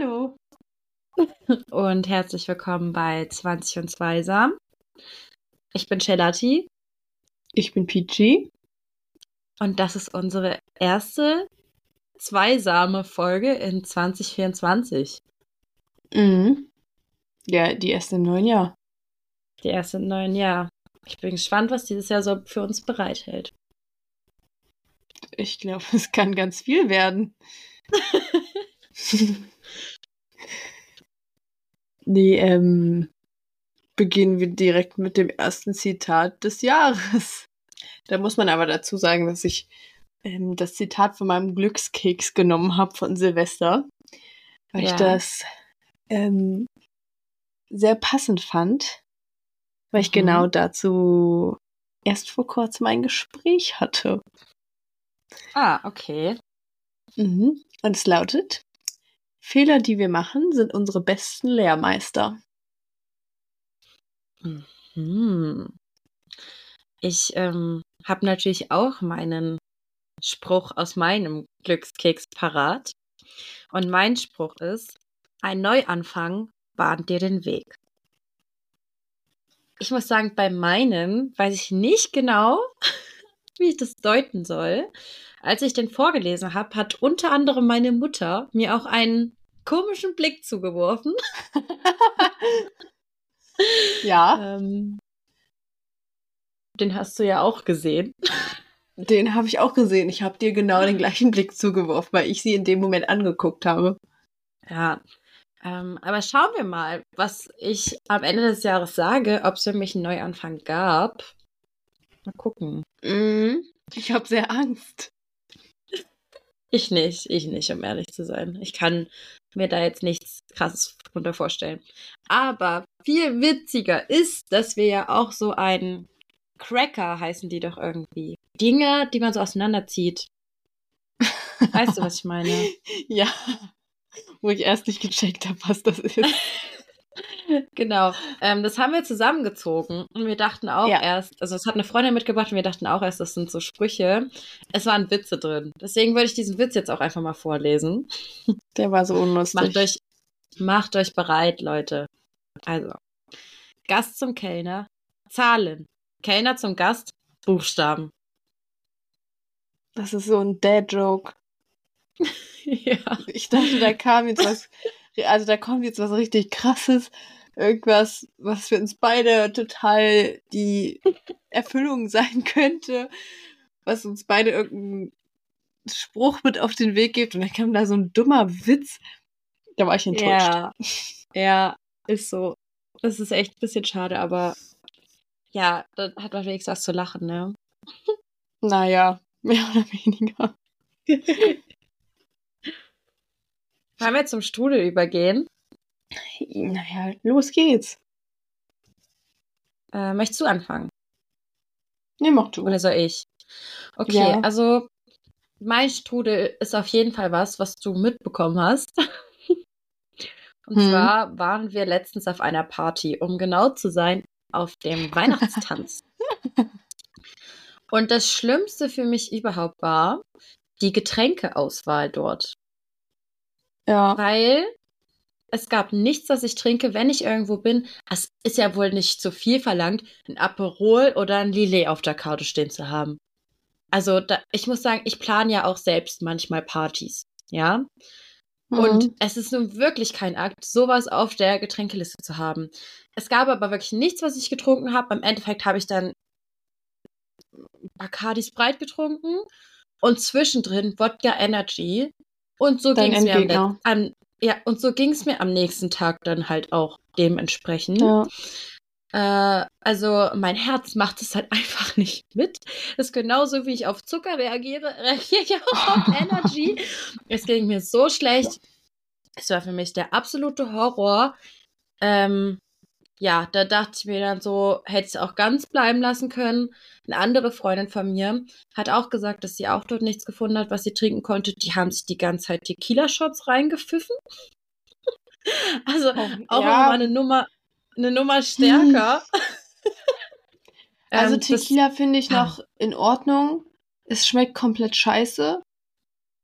Hallo. Und herzlich willkommen bei 20 und Zweisam. Ich bin Shelati. Ich bin Peachy. Und das ist unsere erste zweisame Folge in 2024. Mhm. Ja, die erste im neuen Jahr. Die erste im neuen Jahr. Ich bin gespannt, was dieses Jahr so für uns bereithält. Ich glaube, es kann ganz viel werden. nee, ähm, beginnen wir direkt mit dem ersten Zitat des Jahres. Da muss man aber dazu sagen, dass ich ähm, das Zitat von meinem Glückskeks genommen habe von Silvester, weil ja. ich das ähm, sehr passend fand, weil ich mhm. genau dazu erst vor kurzem ein Gespräch hatte. Ah, okay. Mhm. Und es lautet, Fehler, die wir machen, sind unsere besten Lehrmeister. Mhm. Ich ähm, habe natürlich auch meinen Spruch aus meinem Glückskeks parat. Und mein Spruch ist, ein Neuanfang bahnt dir den Weg. Ich muss sagen, bei meinem weiß ich nicht genau, wie ich das deuten soll. Als ich den vorgelesen habe, hat unter anderem meine Mutter mir auch einen komischen Blick zugeworfen. ja. Ähm, den hast du ja auch gesehen. Den habe ich auch gesehen. Ich habe dir genau den gleichen Blick zugeworfen, weil ich sie in dem Moment angeguckt habe. Ja. Ähm, aber schauen wir mal, was ich am Ende des Jahres sage, ob es für mich einen Neuanfang gab. Mal gucken. Mm, ich habe sehr Angst. Ich nicht, ich nicht, um ehrlich zu sein. Ich kann mir da jetzt nichts krasses drunter vorstellen. Aber viel witziger ist, dass wir ja auch so einen Cracker heißen die doch irgendwie. Dinge, die man so auseinanderzieht. Weißt du, was ich meine? ja. Wo ich erst nicht gecheckt habe, was das ist. genau. Ähm, das haben wir zusammengezogen und wir dachten auch ja. erst, also es hat eine Freundin mitgebracht und wir dachten auch erst, das sind so Sprüche. Es waren Witze drin. Deswegen würde ich diesen Witz jetzt auch einfach mal vorlesen. Der war so unlustig. Macht euch, macht euch bereit, Leute. Also, Gast zum Kellner, Zahlen. Kellner zum Gast, Buchstaben. Das ist so ein Dad-Joke. ja. Ich dachte, da kam jetzt was, also da kommt jetzt was richtig krasses. Irgendwas, was für uns beide total die Erfüllung sein könnte. Was uns beide irgendeinen Spruch mit auf den Weg gibt. Und dann kam da so ein dummer Witz. Da war ich enttäuscht. Ja, ja ist so. Das ist echt ein bisschen schade, aber ja, da hat man wenigstens was zu lachen, ne? Naja, mehr oder weniger. Wollen wir zum Strudel übergehen? Naja, los geht's. Äh, möchtest du anfangen? Nee, mach du. Oder soll ich? Okay, ja. also mein Strudel ist auf jeden Fall was, was du mitbekommen hast. Und hm. zwar waren wir letztens auf einer Party, um genau zu sein, auf dem Weihnachtstanz. Und das Schlimmste für mich überhaupt war die Getränkeauswahl dort. Ja. Weil es gab nichts, was ich trinke, wenn ich irgendwo bin. Es ist ja wohl nicht zu viel verlangt, ein Aperol oder ein Lillet auf der Karte stehen zu haben. Also da, ich muss sagen, ich plane ja auch selbst manchmal Partys, ja. Mhm. Und es ist nun wirklich kein Akt, sowas auf der Getränkeliste zu haben. Es gab aber wirklich nichts, was ich getrunken habe. Im Endeffekt habe ich dann Bacardi Sprite getrunken und zwischendrin Wodka Energy. Und so ging es mir am, am, ja, und so ging es mir am nächsten Tag dann halt auch dementsprechend. Ja. Äh, also mein Herz macht es halt einfach nicht mit. Das ist genauso, wie ich auf Zucker reagiere, reagiere ich auch auf Energy. es ging mir so schlecht. Es war für mich der absolute Horror. Ähm, ja, da dachte ich mir dann so, hätte ich es auch ganz bleiben lassen können. Eine andere Freundin von mir hat auch gesagt, dass sie auch dort nichts gefunden hat, was sie trinken konnte. Die haben sich die ganze Zeit Tequila-Shots reingepfiffen. also oh, auch ja. mal eine Nummer, eine Nummer stärker. also ähm, Tequila finde ich noch in Ordnung. Es schmeckt komplett scheiße.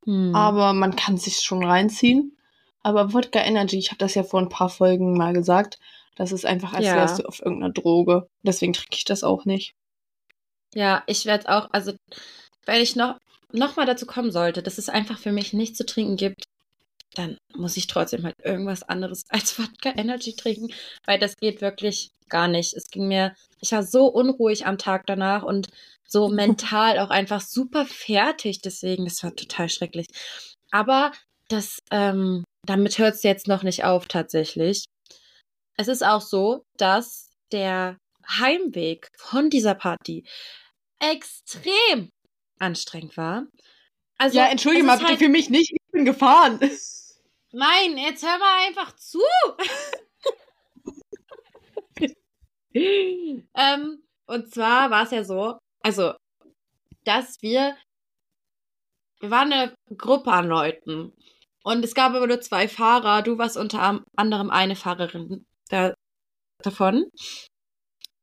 Hm. Aber man kann sich schon reinziehen. Aber Wodka Energy, ich habe das ja vor ein paar Folgen mal gesagt, das ist einfach, als ja. wärst du auf irgendeiner Droge. Deswegen trinke ich das auch nicht. Ja, ich werde auch, also wenn ich noch, noch mal dazu kommen sollte, dass es einfach für mich nichts zu trinken gibt, dann muss ich trotzdem halt irgendwas anderes als Wodka Energy trinken, weil das geht wirklich gar nicht. Es ging mir, ich war so unruhig am Tag danach und so mental auch einfach super fertig. Deswegen, das war total schrecklich. Aber das, ähm, damit hört es jetzt noch nicht auf tatsächlich. Es ist auch so, dass der Heimweg von dieser Party extrem anstrengend war. Also, ja, entschuldige mal bitte halt für mich nicht, ich bin gefahren. Nein, jetzt hör mal einfach zu. ähm, und zwar war es ja so, also, dass wir, wir waren eine Gruppe an Leuten und es gab aber nur zwei Fahrer. Du warst unter anderem eine Fahrerin davon.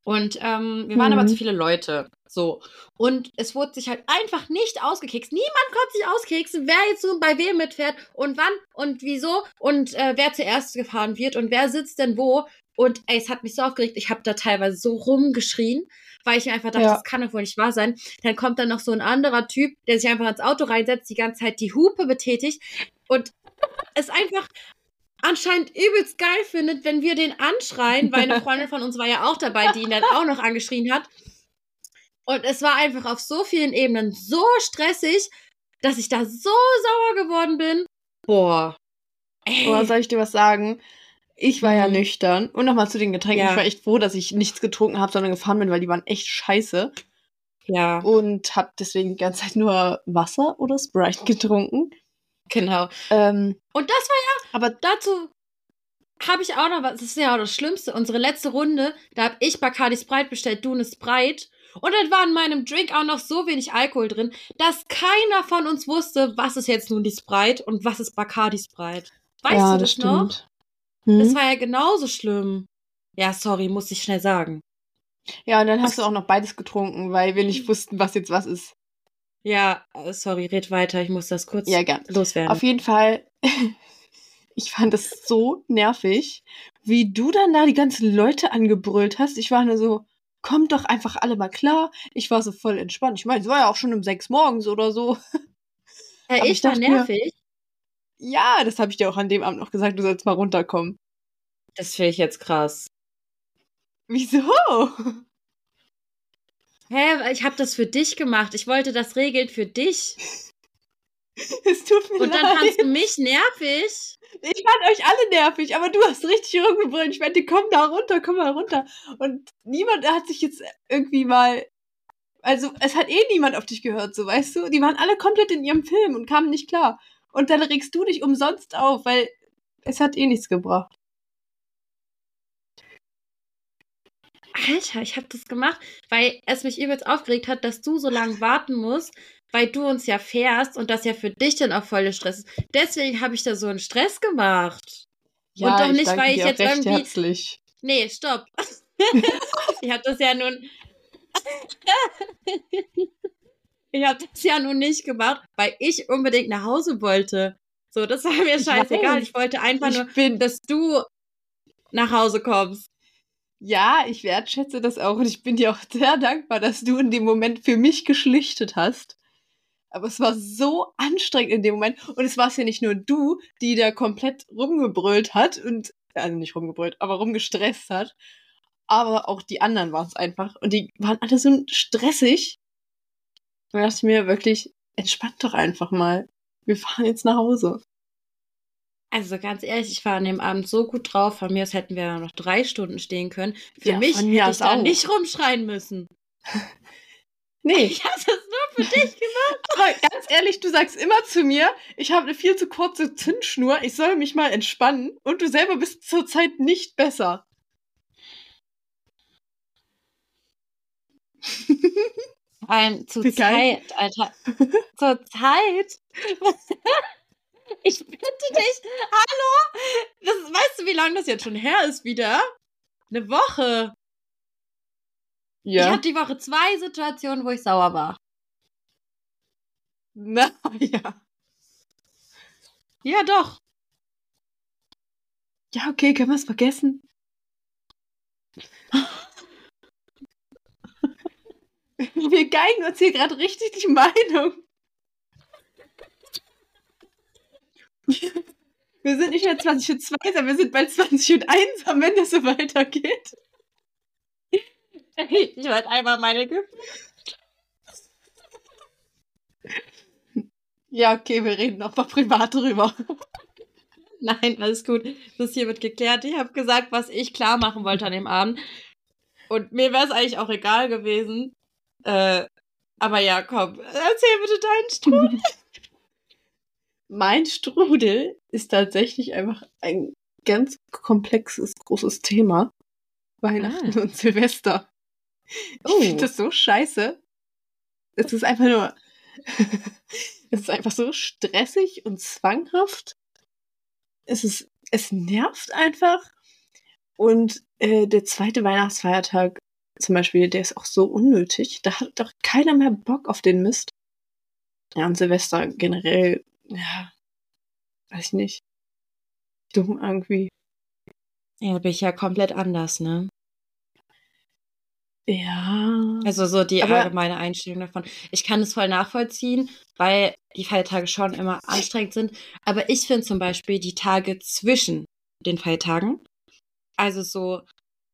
Und ähm, wir waren mhm. aber zu viele Leute. So. Und es wurde sich halt einfach nicht ausgekekst. Niemand konnte sich auskeksen, wer jetzt so bei wem mitfährt und wann und wieso und äh, wer zuerst gefahren wird und wer sitzt denn wo. Und ey, es hat mich so aufgeregt. Ich habe da teilweise so rumgeschrien, weil ich mir einfach dachte, ja. das kann doch wohl nicht wahr sein. Dann kommt dann noch so ein anderer Typ, der sich einfach ins Auto reinsetzt, die ganze Zeit die Hupe betätigt und es einfach anscheinend übelst geil findet, wenn wir den anschreien, weil eine Freundin von uns war ja auch dabei, die ihn dann auch noch angeschrien hat. Und es war einfach auf so vielen Ebenen so stressig, dass ich da so sauer geworden bin. Boah. Ey. Boah, soll ich dir was sagen? Ich war ja mhm. nüchtern. Und nochmal zu den Getränken. Ja. Ich war echt froh, dass ich nichts getrunken habe, sondern gefahren bin, weil die waren echt scheiße. Ja. Und hab deswegen die ganze Zeit nur Wasser oder Sprite getrunken. Genau. Ähm, und das war ja, aber dazu habe ich auch noch was, das ist ja auch das Schlimmste. Unsere letzte Runde, da habe ich Bacardi Sprite bestellt, du eine Sprite. Und dann war in meinem Drink auch noch so wenig Alkohol drin, dass keiner von uns wusste, was ist jetzt nun die Sprite und was ist Bacardi Sprite. Weißt ja, du das, das noch? Hm? Das war ja genauso schlimm. Ja, sorry, muss ich schnell sagen. Ja, und dann hast du auch noch beides getrunken, weil wir nicht wussten, was jetzt was ist. Ja, äh, sorry, red weiter, ich muss das kurz ja, gern. loswerden. Auf jeden Fall, ich fand das so nervig, wie du dann da die ganzen Leute angebrüllt hast. Ich war nur so, kommt doch einfach alle mal klar. Ich war so voll entspannt. Ich meine, es war ja auch schon um sechs morgens oder so. Ja, ich, ich war nervig. Mir, ja, das habe ich dir auch an dem Abend noch gesagt, du sollst mal runterkommen. Das finde ich jetzt krass. Wieso? Hä, ich habe das für dich gemacht. Ich wollte das regeln für dich. Es tut mir leid. Und dann leid. fandst du mich nervig. Ich fand euch alle nervig, aber du hast richtig rumgebrüllt. Ich meinte, komm da runter, komm mal runter. Und niemand hat sich jetzt irgendwie mal. Also, es hat eh niemand auf dich gehört, so weißt du? Die waren alle komplett in ihrem Film und kamen nicht klar. Und dann regst du dich umsonst auf, weil es hat eh nichts gebracht. Alter, ich habe das gemacht, weil es mich übelst aufgeregt hat, dass du so lange warten musst, weil du uns ja fährst und das ja für dich dann auch voll Stress ist. Deswegen habe ich da so einen Stress gemacht. Ja, und doch nicht, weil ich jetzt irgendwie. Herzlich. Nee, stopp. ich habe das ja nun. ich habe das ja nun nicht gemacht, weil ich unbedingt nach Hause wollte. So, das war mir scheißegal. Ich wollte einfach ich nur, dass du nach Hause kommst. Ja, ich wertschätze das auch und ich bin dir auch sehr dankbar, dass du in dem Moment für mich geschlichtet hast. Aber es war so anstrengend in dem Moment. Und es war es ja nicht nur du, die da komplett rumgebrüllt hat und, also nicht rumgebrüllt, aber rumgestresst hat. Aber auch die anderen waren es einfach. Und die waren alle so stressig. Da dachte ich mir wirklich, entspannt doch einfach mal. Wir fahren jetzt nach Hause. Also ganz ehrlich, ich war an dem Abend so gut drauf. Von mir aus hätten wir noch drei Stunden stehen können. Für ja, mich hätte ich da nicht rumschreien müssen. Nee. Ich habe das nur für dich gemacht. Aber ganz ehrlich, du sagst immer zu mir, ich habe eine viel zu kurze Zündschnur, ich soll mich mal entspannen und du selber bist zurzeit nicht besser. Ein, zu Zeit, Alter. zur Zeit? ich bitte dich, hallo? Das, weißt du, wie lange das jetzt schon her ist wieder? Eine Woche. Ja. Ich hatte die Woche zwei Situationen, wo ich sauer war. Na ja. Ja, doch. Ja, okay, können wir es vergessen? wir geigen uns hier gerade richtig die Meinung. Wir sind nicht mehr 20 und 2, sondern wir sind bei 20 und 1, wenn das so weitergeht. Ich wollte einmal meine Gefühle. Ja, okay, wir reden noch mal privat drüber. Nein, alles gut. Das hier wird geklärt. Ich habe gesagt, was ich klar machen wollte an dem Abend. Und mir wäre es eigentlich auch egal gewesen. Äh, aber ja, komm, erzähl bitte deinen Strudel. mein Strudel ist tatsächlich einfach ein ganz komplexes, großes Thema. Weihnachten ah. und Silvester. Oh. Ich finde das so scheiße. Es ist einfach nur es ist einfach so stressig und zwanghaft. Es ist, es nervt einfach. Und äh, der zweite Weihnachtsfeiertag zum Beispiel, der ist auch so unnötig. Da hat doch keiner mehr Bock auf den Mist. Ja, und Silvester generell, ja, weiß ich nicht. Dumm irgendwie. Ja, bin ich ja komplett anders, ne? Ja. Also so die aber allgemeine Einstellung davon. Ich kann es voll nachvollziehen, weil die Feiertage schon immer anstrengend sind. Aber ich finde zum Beispiel die Tage zwischen den Feiertagen, also so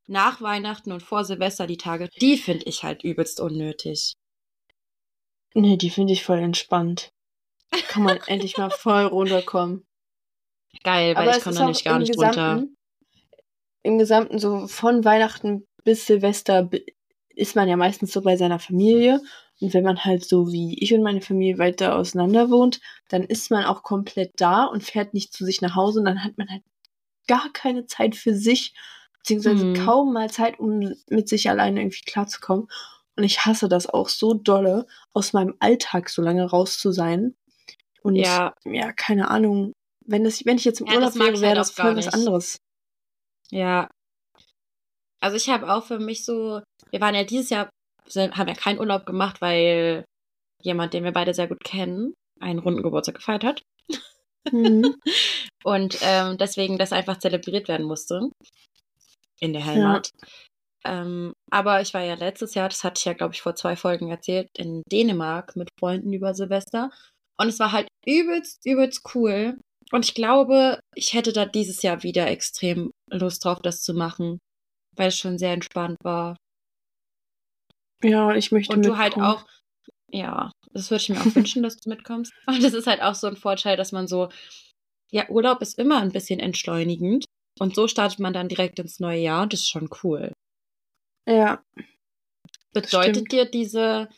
nach Weihnachten und vor Silvester die Tage, die finde ich halt übelst unnötig. Nee, die finde ich voll entspannt. Kann man endlich mal voll runterkommen. Geil, weil aber ich komme da nicht gar nicht runter. Im Gesamten so von Weihnachten bis Silvester ist man ja meistens so bei seiner Familie. Und wenn man halt so wie ich und meine Familie weiter auseinander wohnt, dann ist man auch komplett da und fährt nicht zu sich nach Hause und dann hat man halt gar keine Zeit für sich, beziehungsweise mhm. kaum mal Zeit, um mit sich alleine irgendwie klarzukommen. Und ich hasse das auch so dolle, aus meinem Alltag so lange raus zu sein. Und ja, ja keine Ahnung. Wenn, das, wenn ich jetzt im ja, Urlaub wäre, wäre halt das voll was anderes. Ja. Also ich habe auch für mich so wir waren ja dieses Jahr, haben ja keinen Urlaub gemacht, weil jemand, den wir beide sehr gut kennen, einen runden Geburtstag gefeiert hat. Mhm. Und ähm, deswegen das einfach zelebriert werden musste in der Heimat. Ja. Ähm, aber ich war ja letztes Jahr, das hatte ich ja, glaube ich, vor zwei Folgen erzählt, in Dänemark mit Freunden über Silvester. Und es war halt übelst, übelst cool. Und ich glaube, ich hätte da dieses Jahr wieder extrem Lust drauf, das zu machen, weil es schon sehr entspannt war. Ja, ich möchte Und du halt auch, ja, das würde ich mir auch wünschen, dass du mitkommst. Und das ist halt auch so ein Vorteil, dass man so, ja, Urlaub ist immer ein bisschen entschleunigend. Und so startet man dann direkt ins neue Jahr und das ist schon cool. Ja. Bedeutet dir diese,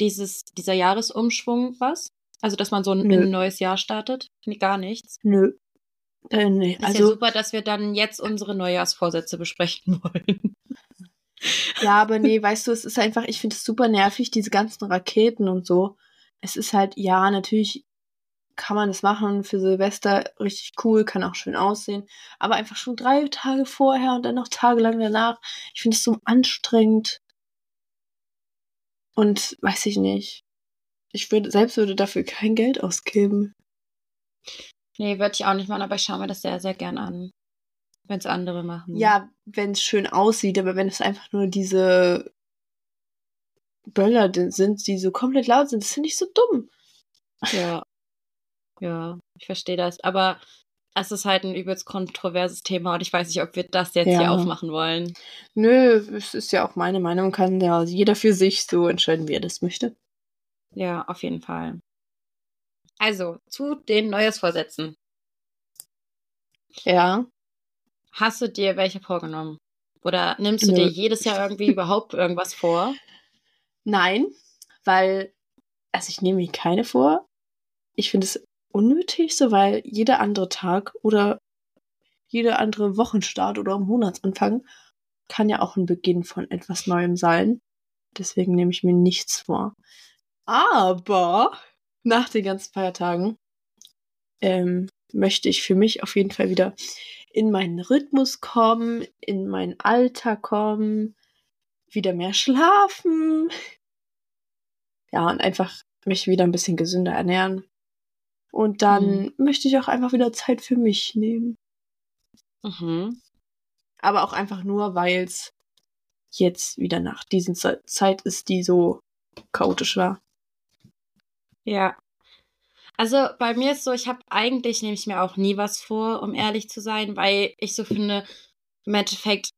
dieses, dieser Jahresumschwung was? Also, dass man so ein, ein neues Jahr startet? Gar nichts. Nö. Äh, nee. Ist also, ja super, dass wir dann jetzt unsere Neujahrsvorsätze besprechen wollen. Ja, aber nee, weißt du, es ist einfach, ich finde es super nervig, diese ganzen Raketen und so. Es ist halt, ja, natürlich kann man das machen für Silvester, richtig cool, kann auch schön aussehen. Aber einfach schon drei Tage vorher und dann noch tagelang danach. Ich finde es so anstrengend. Und weiß ich nicht. Ich würde, selbst würde dafür kein Geld ausgeben. Nee, würde ich auch nicht machen, aber ich schaue mir das sehr, sehr gern an. Wenn es andere machen. Ja, wenn es schön aussieht, aber wenn es einfach nur diese Böller sind, die so komplett laut sind, das finde ich so dumm. Ja. Ja, ich verstehe das. Aber es ist halt ein übelst kontroverses Thema und ich weiß nicht, ob wir das jetzt ja. hier aufmachen wollen. Nö, es ist ja auch meine Meinung, kann ja jeder für sich so entscheiden, wie er das möchte. Ja, auf jeden Fall. Also, zu den Neujahrsvorsätzen. Ja. Hast du dir welche vorgenommen? Oder nimmst du Nö. dir jedes Jahr irgendwie überhaupt irgendwas vor? Nein, weil, also ich nehme mir keine vor. Ich finde es unnötig, so weil jeder andere Tag oder jeder andere Wochenstart oder Monatsanfang kann ja auch ein Beginn von etwas Neuem sein. Deswegen nehme ich mir nichts vor. Aber nach den ganzen Feiertagen ähm, möchte ich für mich auf jeden Fall wieder in meinen Rhythmus kommen, in mein Alter kommen, wieder mehr schlafen. Ja, und einfach mich wieder ein bisschen gesünder ernähren. Und dann mhm. möchte ich auch einfach wieder Zeit für mich nehmen. Mhm. Aber auch einfach nur, weil es jetzt wieder nach diesen Zeit ist, die so chaotisch war. Ja. Also bei mir ist so, ich habe eigentlich, nehme ich mir auch nie was vor, um ehrlich zu sein, weil ich so finde, im Endeffekt,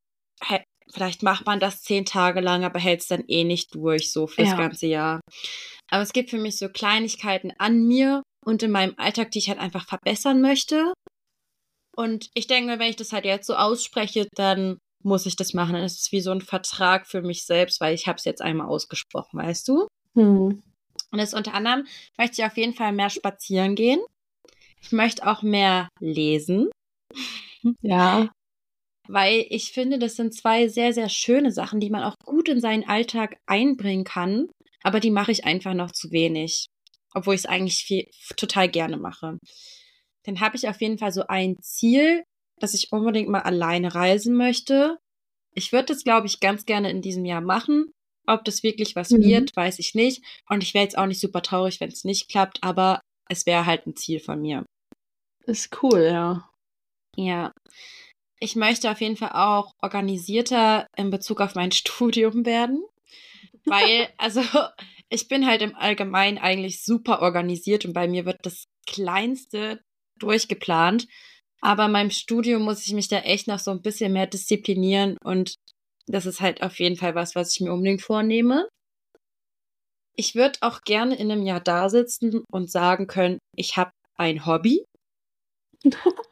vielleicht macht man das zehn Tage lang, aber hält es dann eh nicht durch, so fürs ja. ganze Jahr. Aber es gibt für mich so Kleinigkeiten an mir und in meinem Alltag, die ich halt einfach verbessern möchte. Und ich denke, wenn ich das halt jetzt so ausspreche, dann muss ich das machen. Es ist wie so ein Vertrag für mich selbst, weil ich habe es jetzt einmal ausgesprochen, weißt du? Hm. Und das unter anderem möchte ich auf jeden Fall mehr spazieren gehen. Ich möchte auch mehr lesen. Ja. Weil ich finde, das sind zwei sehr, sehr schöne Sachen, die man auch gut in seinen Alltag einbringen kann. Aber die mache ich einfach noch zu wenig. Obwohl ich es eigentlich viel, total gerne mache. Dann habe ich auf jeden Fall so ein Ziel, dass ich unbedingt mal alleine reisen möchte. Ich würde das, glaube ich, ganz gerne in diesem Jahr machen. Ob das wirklich was mhm. wird, weiß ich nicht. Und ich wäre jetzt auch nicht super traurig, wenn es nicht klappt, aber es wäre halt ein Ziel von mir. Ist cool, ja. Ja. Ich möchte auf jeden Fall auch organisierter in Bezug auf mein Studium werden. Weil, also, ich bin halt im Allgemeinen eigentlich super organisiert und bei mir wird das Kleinste durchgeplant. Aber in meinem Studium muss ich mich da echt noch so ein bisschen mehr disziplinieren und das ist halt auf jeden Fall was, was ich mir unbedingt vornehme. Ich würde auch gerne in einem Jahr da sitzen und sagen können, ich habe ein Hobby.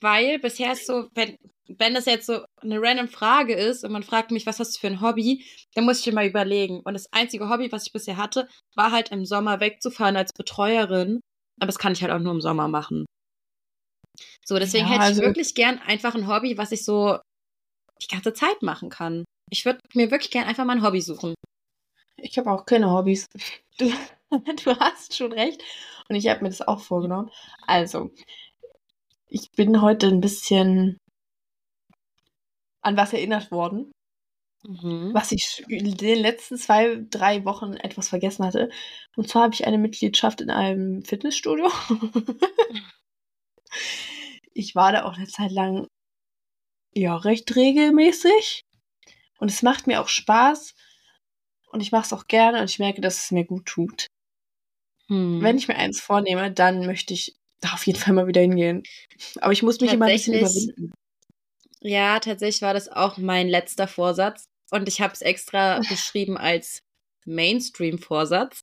Weil bisher ist so, wenn, wenn das jetzt so eine random Frage ist und man fragt mich, was hast du für ein Hobby, dann muss ich mir mal überlegen. Und das einzige Hobby, was ich bisher hatte, war halt im Sommer wegzufahren als Betreuerin. Aber das kann ich halt auch nur im Sommer machen. So, deswegen ja, hätte ich also wirklich gern einfach ein Hobby, was ich so die ganze Zeit machen kann. Ich würde mir wirklich gern einfach mal ein Hobby suchen. Ich habe auch keine Hobbys. Du, du hast schon recht. Und ich habe mir das auch vorgenommen. Also, ich bin heute ein bisschen an was erinnert worden, mhm. was ich in den letzten zwei, drei Wochen etwas vergessen hatte. Und zwar habe ich eine Mitgliedschaft in einem Fitnessstudio. ich war da auch eine Zeit lang ja recht regelmäßig und es macht mir auch Spaß und ich mache es auch gerne und ich merke, dass es mir gut tut. Hm. Wenn ich mir eins vornehme, dann möchte ich da auf jeden Fall mal wieder hingehen. Aber ich muss mich immer ein bisschen überwinden. Ja, tatsächlich war das auch mein letzter Vorsatz und ich habe es extra beschrieben als Mainstream-Vorsatz.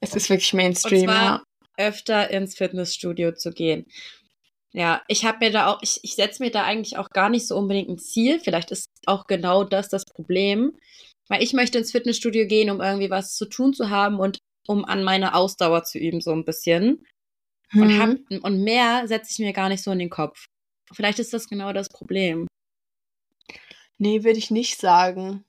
Es ist wirklich Mainstream, und zwar ja. öfter ins Fitnessstudio zu gehen. Ja, ich habe mir da auch, ich, ich setze mir da eigentlich auch gar nicht so unbedingt ein Ziel. Vielleicht ist auch genau das das Problem. Weil ich möchte ins Fitnessstudio gehen, um irgendwie was zu tun zu haben und um an meiner Ausdauer zu üben, so ein bisschen. Mhm. Und, hab, und mehr setze ich mir gar nicht so in den Kopf. Vielleicht ist das genau das Problem. Nee, würde ich nicht sagen.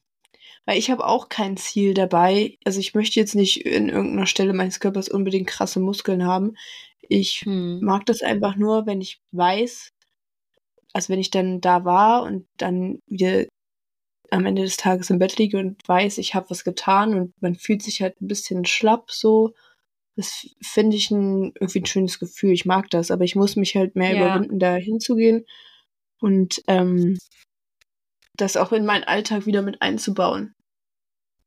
Weil ich habe auch kein Ziel dabei. Also ich möchte jetzt nicht in irgendeiner Stelle meines Körpers unbedingt krasse Muskeln haben. Ich hm. mag das einfach nur, wenn ich weiß, also wenn ich dann da war und dann wieder am Ende des Tages im Bett liege und weiß, ich habe was getan und man fühlt sich halt ein bisschen schlapp so. Das finde ich ein, irgendwie ein schönes Gefühl. Ich mag das, aber ich muss mich halt mehr ja. überwinden, da hinzugehen und ähm, das auch in meinen Alltag wieder mit einzubauen.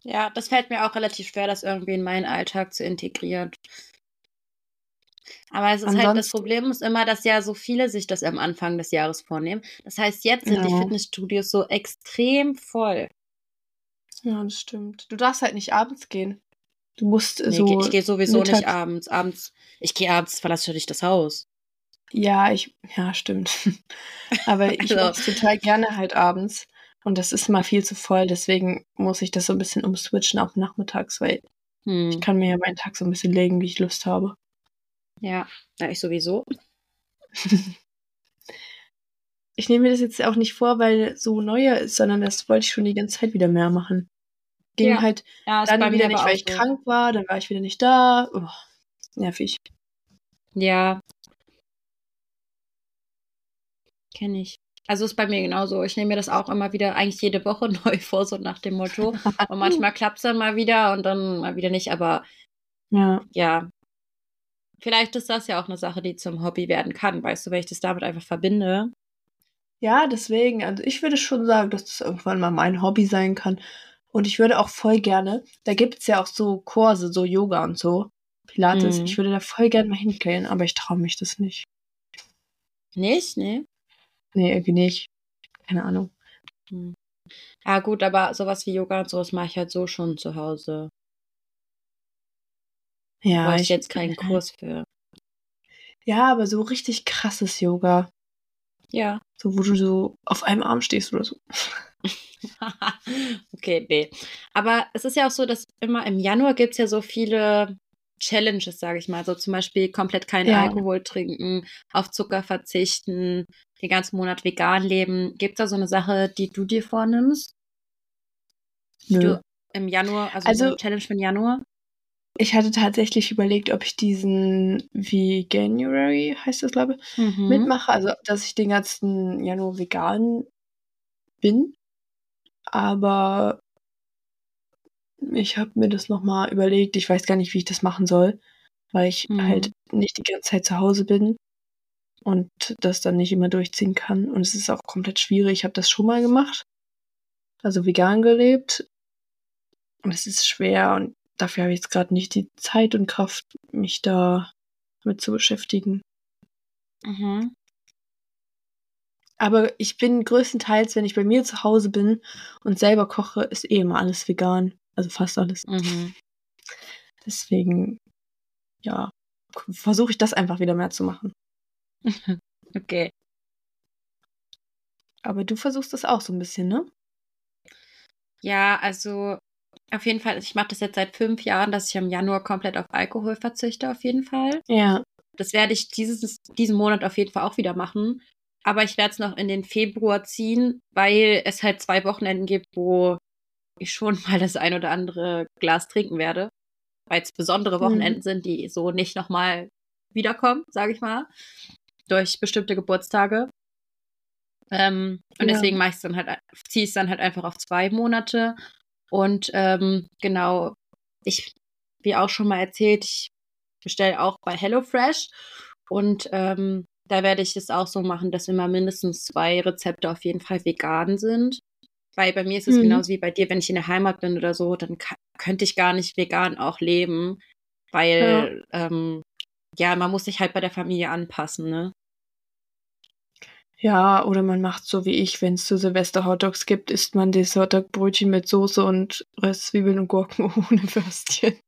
Ja, das fällt mir auch relativ schwer, das irgendwie in meinen Alltag zu integrieren. Aber es ist Ansonsten, halt, das Problem ist immer, dass ja so viele sich das am Anfang des Jahres vornehmen. Das heißt, jetzt sind ja. die Fitnessstudios so extrem voll. Ja, das stimmt. Du darfst halt nicht abends gehen. Du musst nee, so. Ich gehe sowieso Mittag nicht abends. Abends, ich gehe abends, verlasse dich das Haus. Ja, ich, ja, stimmt. Aber ich also. mache es total gerne halt abends. Und das ist mal viel zu voll, deswegen muss ich das so ein bisschen umswitchen auf nachmittags, weil hm. ich kann mir ja meinen Tag so ein bisschen legen, wie ich Lust habe. Ja, ja, ich sowieso. ich nehme mir das jetzt auch nicht vor, weil so neuer ist, sondern das wollte ich schon die ganze Zeit wieder mehr machen. Ging ja. halt ja, dann wieder nicht, weil ich so. krank war, dann war ich wieder nicht da. Oh, nervig. Ja. Kenne ich. Also ist bei mir genauso. Ich nehme mir das auch immer wieder eigentlich jede Woche neu vor, so nach dem Motto. Und manchmal klappt es dann mal wieder und dann mal wieder nicht, aber ja. ja, Vielleicht ist das ja auch eine Sache, die zum Hobby werden kann, weißt du, wenn ich das damit einfach verbinde. Ja, deswegen, also ich würde schon sagen, dass das irgendwann mal mein Hobby sein kann. Und ich würde auch voll gerne, da gibt es ja auch so Kurse, so Yoga und so, Pilates. Mhm. Ich würde da voll gerne mal hingehen, aber ich traue mich das nicht. Nicht? Nee? Nee, irgendwie nicht. Keine Ahnung. Hm. Ja, gut, aber sowas wie Yoga und sowas mache ich halt so schon zu Hause. Ja. Brauche ich jetzt keinen Kurs für. Ja, aber so richtig krasses Yoga. Ja. So, wo du so auf einem Arm stehst oder so. okay, nee. Aber es ist ja auch so, dass immer im Januar gibt es ja so viele Challenges, sage ich mal. So zum Beispiel komplett keinen ja. Alkohol trinken, auf Zucker verzichten, den ganzen Monat vegan leben. Gibt es da so eine Sache, die du dir vornimmst? Nö. Du im Januar, also, also so eine Challenge für den Januar? Ich hatte tatsächlich überlegt, ob ich diesen Veganuary, heißt das, glaube ich, mhm. mitmache. Also, dass ich den ganzen Januar vegan bin. Aber ich habe mir das nochmal überlegt. Ich weiß gar nicht, wie ich das machen soll, weil ich mhm. halt nicht die ganze Zeit zu Hause bin und das dann nicht immer durchziehen kann. Und es ist auch komplett schwierig. Ich habe das schon mal gemacht. Also vegan gelebt. Und es ist schwer und dafür habe ich jetzt gerade nicht die Zeit und Kraft, mich da mit zu beschäftigen. Mhm. Aber ich bin größtenteils, wenn ich bei mir zu Hause bin und selber koche, ist eh immer alles vegan. Also fast alles. Mhm. Deswegen, ja, versuche ich das einfach wieder mehr zu machen. okay. Aber du versuchst das auch so ein bisschen, ne? Ja, also auf jeden Fall, ich mache das jetzt seit fünf Jahren, dass ich im Januar komplett auf Alkohol verzichte, auf jeden Fall. Ja. Das werde ich dieses, diesen Monat auf jeden Fall auch wieder machen. Aber ich werde es noch in den Februar ziehen, weil es halt zwei Wochenenden gibt, wo ich schon mal das ein oder andere Glas trinken werde. Weil es besondere mhm. Wochenenden mhm. sind, die so nicht nochmal wiederkommen, sage ich mal. Durch bestimmte Geburtstage. Ähm, und ja. deswegen mache ich es dann halt, ziehe ich es dann halt einfach auf zwei Monate und ähm, genau, ich, wie auch schon mal erzählt, ich bestelle auch bei HelloFresh und ähm, da werde ich es auch so machen, dass immer mindestens zwei Rezepte auf jeden Fall vegan sind. Weil bei mir ist es mhm. genauso wie bei dir, wenn ich in der Heimat bin oder so, dann könnte ich gar nicht vegan auch leben, weil ja. Ähm, ja, man muss sich halt bei der Familie anpassen, ne? Ja, oder man macht so wie ich, wenn es zu Silvester Hotdogs gibt, isst man das Hotdog-Brötchen mit Soße und Röstzwiebeln und Gurken ohne Würstchen.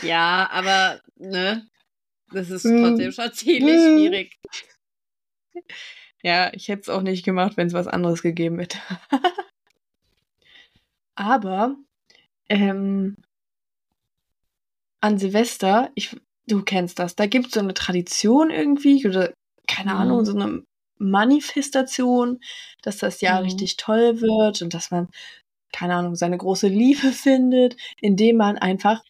Ja, aber, ne? Das ist mm. trotzdem schon ziemlich mm. schwierig. Ja, ich hätte es auch nicht gemacht, wenn es was anderes gegeben hätte. aber, ähm, an Silvester, ich, du kennst das, da gibt es so eine Tradition irgendwie, oder keine mhm. Ahnung, so eine Manifestation, dass das Jahr mhm. richtig toll wird und dass man, keine Ahnung, seine große Liebe findet, indem man einfach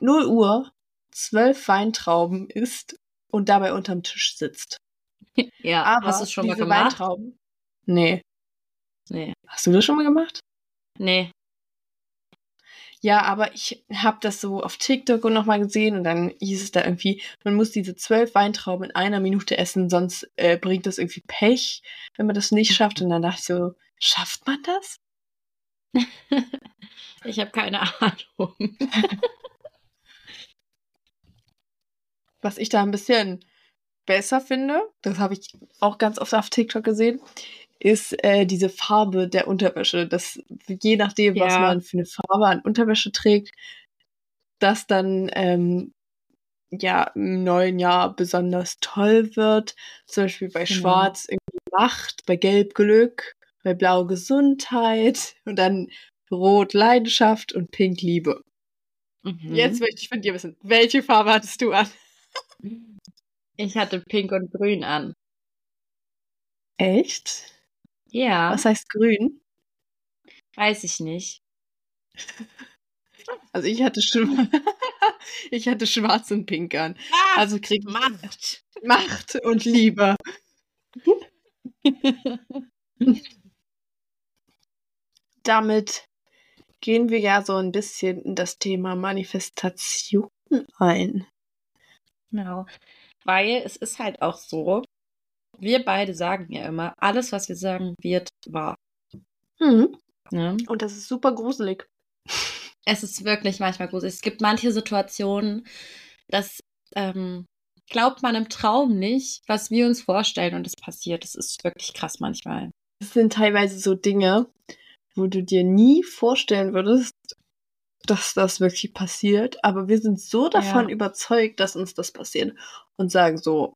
0 Uhr zwölf Weintrauben isst und dabei unterm Tisch sitzt. Ja, aber hast du es schon mal gemacht? Weintrauben, nee. Nee. Hast du das schon mal gemacht? Nee. Ja, aber ich habe das so auf TikTok und nochmal gesehen und dann hieß es da irgendwie, man muss diese zwölf Weintrauben in einer Minute essen, sonst äh, bringt das irgendwie Pech, wenn man das nicht schafft. Und dann dachte ich so, schafft man das? ich habe keine Ahnung. Was ich da ein bisschen besser finde, das habe ich auch ganz oft auf TikTok gesehen, ist äh, diese Farbe der Unterwäsche. Das je nachdem, ja. was man für eine Farbe an Unterwäsche trägt, das dann ähm, ja im neuen Jahr besonders toll wird. Zum Beispiel bei genau. Schwarz irgendwie Macht, bei Gelb Glück, bei Blau Gesundheit und dann Rot Leidenschaft und Pink Liebe. Mhm. Jetzt möchte ich von dir wissen, welche Farbe hattest du an? Ich hatte Pink und Grün an. Echt? Ja. Was heißt grün? Weiß ich nicht. Also ich hatte schon ich hatte schwarz und pink an. Macht, also kriegt Macht. Macht und Liebe. Damit gehen wir ja so ein bisschen in das Thema Manifestation ein. Genau. Weil es ist halt auch so, wir beide sagen ja immer, alles, was wir sagen, wird wahr. Mhm. Ja? Und das ist super gruselig. Es ist wirklich manchmal gruselig. Es gibt manche Situationen, das ähm, glaubt man im Traum nicht, was wir uns vorstellen und es passiert. Das ist wirklich krass manchmal. Es sind teilweise so Dinge, wo du dir nie vorstellen würdest, dass das wirklich passiert, aber wir sind so davon ja. überzeugt, dass uns das passiert und sagen so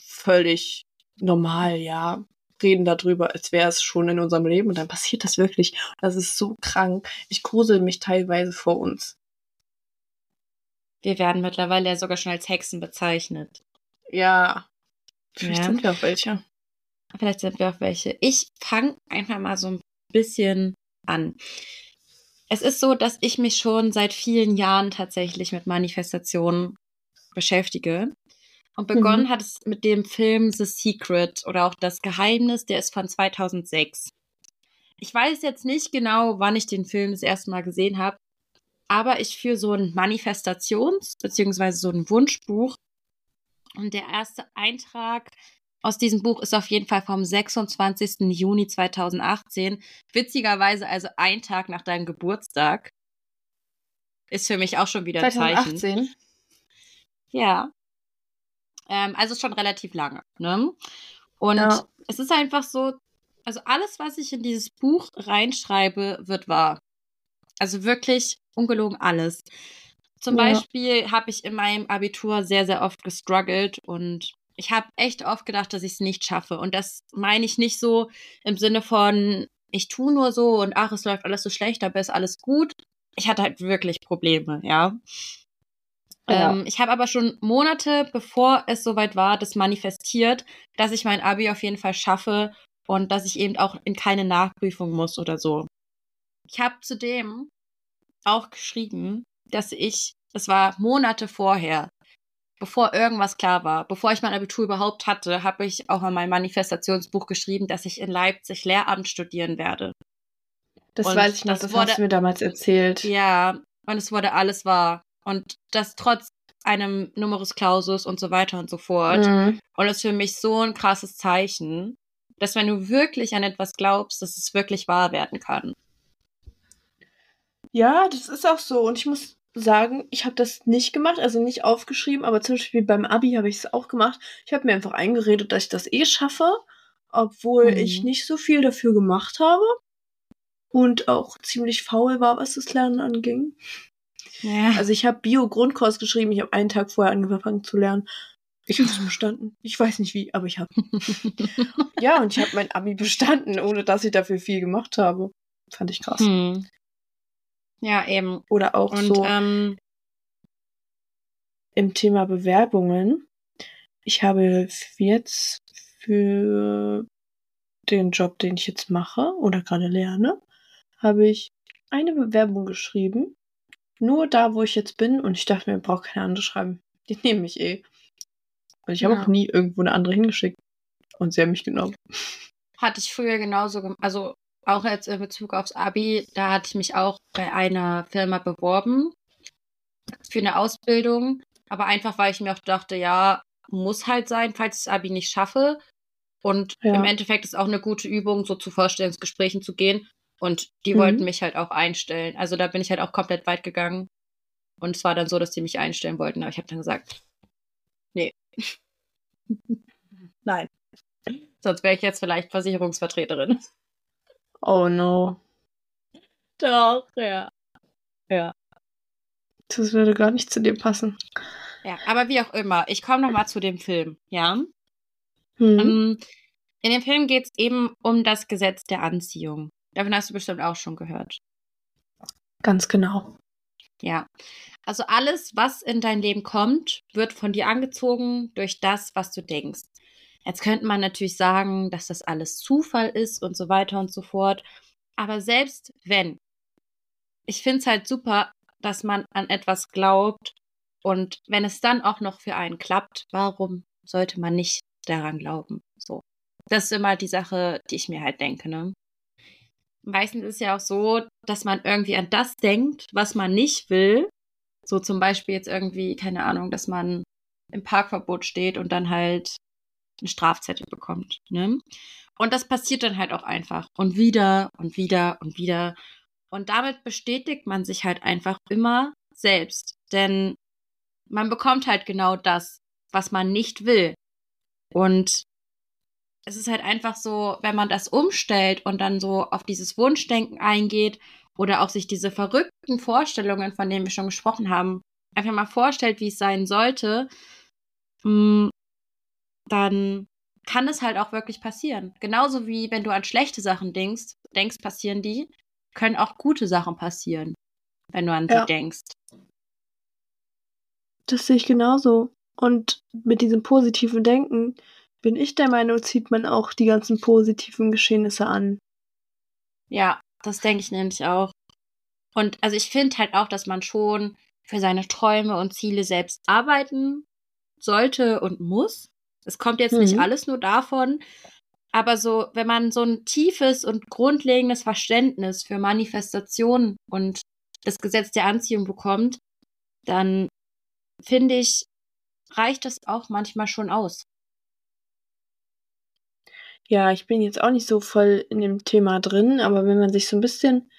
völlig normal, ja, reden darüber, als wäre es schon in unserem Leben und dann passiert das wirklich. Das ist so krank. Ich grusel mich teilweise vor uns. Wir werden mittlerweile ja sogar schon als Hexen bezeichnet. Ja. Vielleicht ja. sind wir auch welche. Vielleicht sind wir auch welche. Ich fange einfach mal so ein bisschen an. Es ist so, dass ich mich schon seit vielen Jahren tatsächlich mit Manifestationen beschäftige. Und begonnen mhm. hat es mit dem Film The Secret oder auch Das Geheimnis, der ist von 2006. Ich weiß jetzt nicht genau, wann ich den Film das erste Mal gesehen habe, aber ich führe so ein Manifestations- bzw. so ein Wunschbuch. Und der erste Eintrag aus diesem Buch ist auf jeden Fall vom 26. Juni 2018. Witzigerweise also ein Tag nach deinem Geburtstag. Ist für mich auch schon wieder 2018? Zeichen. Ja. Ähm, also schon relativ lange. Ne? Und ja. es ist einfach so, also alles, was ich in dieses Buch reinschreibe, wird wahr. Also wirklich ungelogen alles. Zum ja. Beispiel habe ich in meinem Abitur sehr, sehr oft gestruggelt und ich habe echt oft gedacht, dass ich es nicht schaffe. Und das meine ich nicht so im Sinne von, ich tue nur so und ach, es läuft alles so schlecht, aber ist alles gut. Ich hatte halt wirklich Probleme, ja. Ja. Ähm, ich habe aber schon Monate, bevor es soweit war, das manifestiert, dass ich mein Abi auf jeden Fall schaffe und dass ich eben auch in keine Nachprüfung muss oder so. Ich habe zudem auch geschrieben, dass ich, das war Monate vorher, bevor irgendwas klar war, bevor ich mein Abitur überhaupt hatte, habe ich auch in mein Manifestationsbuch geschrieben, dass ich in Leipzig Lehramt studieren werde. Das und weiß ich noch, das, das wurde, hast du mir damals erzählt. Ja, und es wurde alles wahr. Und das trotz einem Numerus Clausus und so weiter und so fort. Mhm. Und das ist für mich so ein krasses Zeichen, dass wenn du wirklich an etwas glaubst, dass es wirklich wahr werden kann. Ja, das ist auch so. Und ich muss sagen, ich habe das nicht gemacht, also nicht aufgeschrieben, aber zum Beispiel beim Abi habe ich es auch gemacht. Ich habe mir einfach eingeredet, dass ich das eh schaffe, obwohl mhm. ich nicht so viel dafür gemacht habe und auch ziemlich faul war, was das Lernen anging. Ja. Also ich habe Bio-Grundkurs geschrieben, ich habe einen Tag vorher angefangen zu lernen. Ich habe es bestanden. Ich weiß nicht wie, aber ich habe. ja, und ich habe mein Abi bestanden, ohne dass ich dafür viel gemacht habe. Fand ich krass. Hm. Ja, eben. Oder auch und, so ähm, im Thema Bewerbungen. Ich habe jetzt für den Job, den ich jetzt mache oder gerade lerne, habe ich eine Bewerbung geschrieben nur da, wo ich jetzt bin und ich dachte mir, ich brauche keine andere schreiben. Die nehmen mich eh. Und ich habe ja. auch nie irgendwo eine andere hingeschickt. Und sie haben mich genommen. Hatte ich früher genauso gemacht. Also auch jetzt in Bezug aufs Abi, da hatte ich mich auch bei einer Firma beworben für eine Ausbildung. Aber einfach, weil ich mir auch dachte, ja, muss halt sein, falls ich das Abi nicht schaffe. Und ja. im Endeffekt ist auch eine gute Übung, so zu Vorstellungsgesprächen zu gehen. Und die mhm. wollten mich halt auch einstellen. Also da bin ich halt auch komplett weit gegangen. Und es war dann so, dass die mich einstellen wollten. Aber ich habe dann gesagt, nee. Nein. Sonst wäre ich jetzt vielleicht Versicherungsvertreterin. Oh no. Doch, ja. Ja. Das würde gar nicht zu dir passen. Ja, aber wie auch immer. Ich komme nochmal zu dem Film, ja? Mhm. Um, in dem Film geht es eben um das Gesetz der Anziehung. Davon hast du bestimmt auch schon gehört. Ganz genau. Ja. Also alles, was in dein Leben kommt, wird von dir angezogen durch das, was du denkst. Jetzt könnte man natürlich sagen, dass das alles Zufall ist und so weiter und so fort. Aber selbst wenn, ich finde es halt super, dass man an etwas glaubt und wenn es dann auch noch für einen klappt, warum sollte man nicht daran glauben? So. Das ist immer die Sache, die ich mir halt denke, ne? Meistens ist ja auch so, dass man irgendwie an das denkt, was man nicht will. So zum Beispiel jetzt irgendwie, keine Ahnung, dass man im Parkverbot steht und dann halt einen Strafzettel bekommt. Ne? Und das passiert dann halt auch einfach. Und wieder und wieder und wieder. Und damit bestätigt man sich halt einfach immer selbst. Denn man bekommt halt genau das, was man nicht will. Und es ist halt einfach so, wenn man das umstellt und dann so auf dieses Wunschdenken eingeht oder auch sich diese verrückten Vorstellungen, von denen wir schon gesprochen haben, einfach mal vorstellt, wie es sein sollte, hm, dann kann es halt auch wirklich passieren. Genauso wie wenn du an schlechte Sachen denkst, denkst, passieren die, können auch gute Sachen passieren, wenn du an ja. sie denkst. Das sehe ich genauso. Und mit diesem positiven Denken bin ich der Meinung, zieht man auch die ganzen positiven Geschehnisse an. Ja, das denke ich nämlich auch. Und also ich finde halt auch, dass man schon für seine Träume und Ziele selbst arbeiten sollte und muss. Es kommt jetzt mhm. nicht alles nur davon, aber so, wenn man so ein tiefes und grundlegendes Verständnis für Manifestation und das Gesetz der Anziehung bekommt, dann finde ich, reicht das auch manchmal schon aus. Ja, ich bin jetzt auch nicht so voll in dem Thema drin, aber wenn man sich so ein bisschen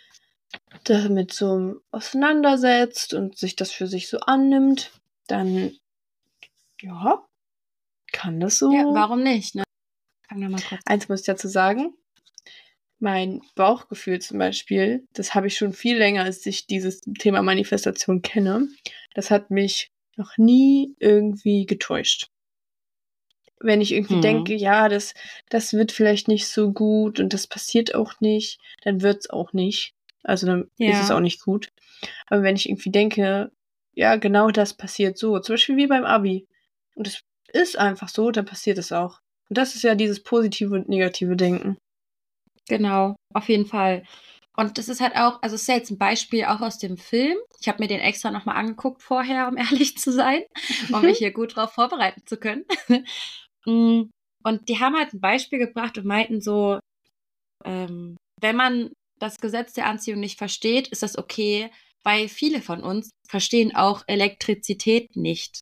damit so auseinandersetzt und sich das für sich so annimmt, dann ja, kann das so. Ja, warum nicht, ne? Eins muss ich dazu sagen. Mein Bauchgefühl zum Beispiel, das habe ich schon viel länger, als ich dieses Thema Manifestation kenne. Das hat mich noch nie irgendwie getäuscht wenn ich irgendwie mhm. denke, ja, das, das wird vielleicht nicht so gut und das passiert auch nicht, dann wird's auch nicht. Also dann ja. ist es auch nicht gut. Aber wenn ich irgendwie denke, ja, genau das passiert so, zum Beispiel wie beim Abi, und es ist einfach so, dann passiert es auch. Und das ist ja dieses positive und negative Denken. Genau, auf jeden Fall. Und das ist halt auch, also es ist ja jetzt ein Beispiel auch aus dem Film. Ich habe mir den extra nochmal angeguckt vorher, um ehrlich zu sein, um mich hier gut drauf vorbereiten zu können. Mm, und die haben halt ein Beispiel gebracht und meinten so, ähm, wenn man das Gesetz der Anziehung nicht versteht, ist das okay, weil viele von uns verstehen auch Elektrizität nicht.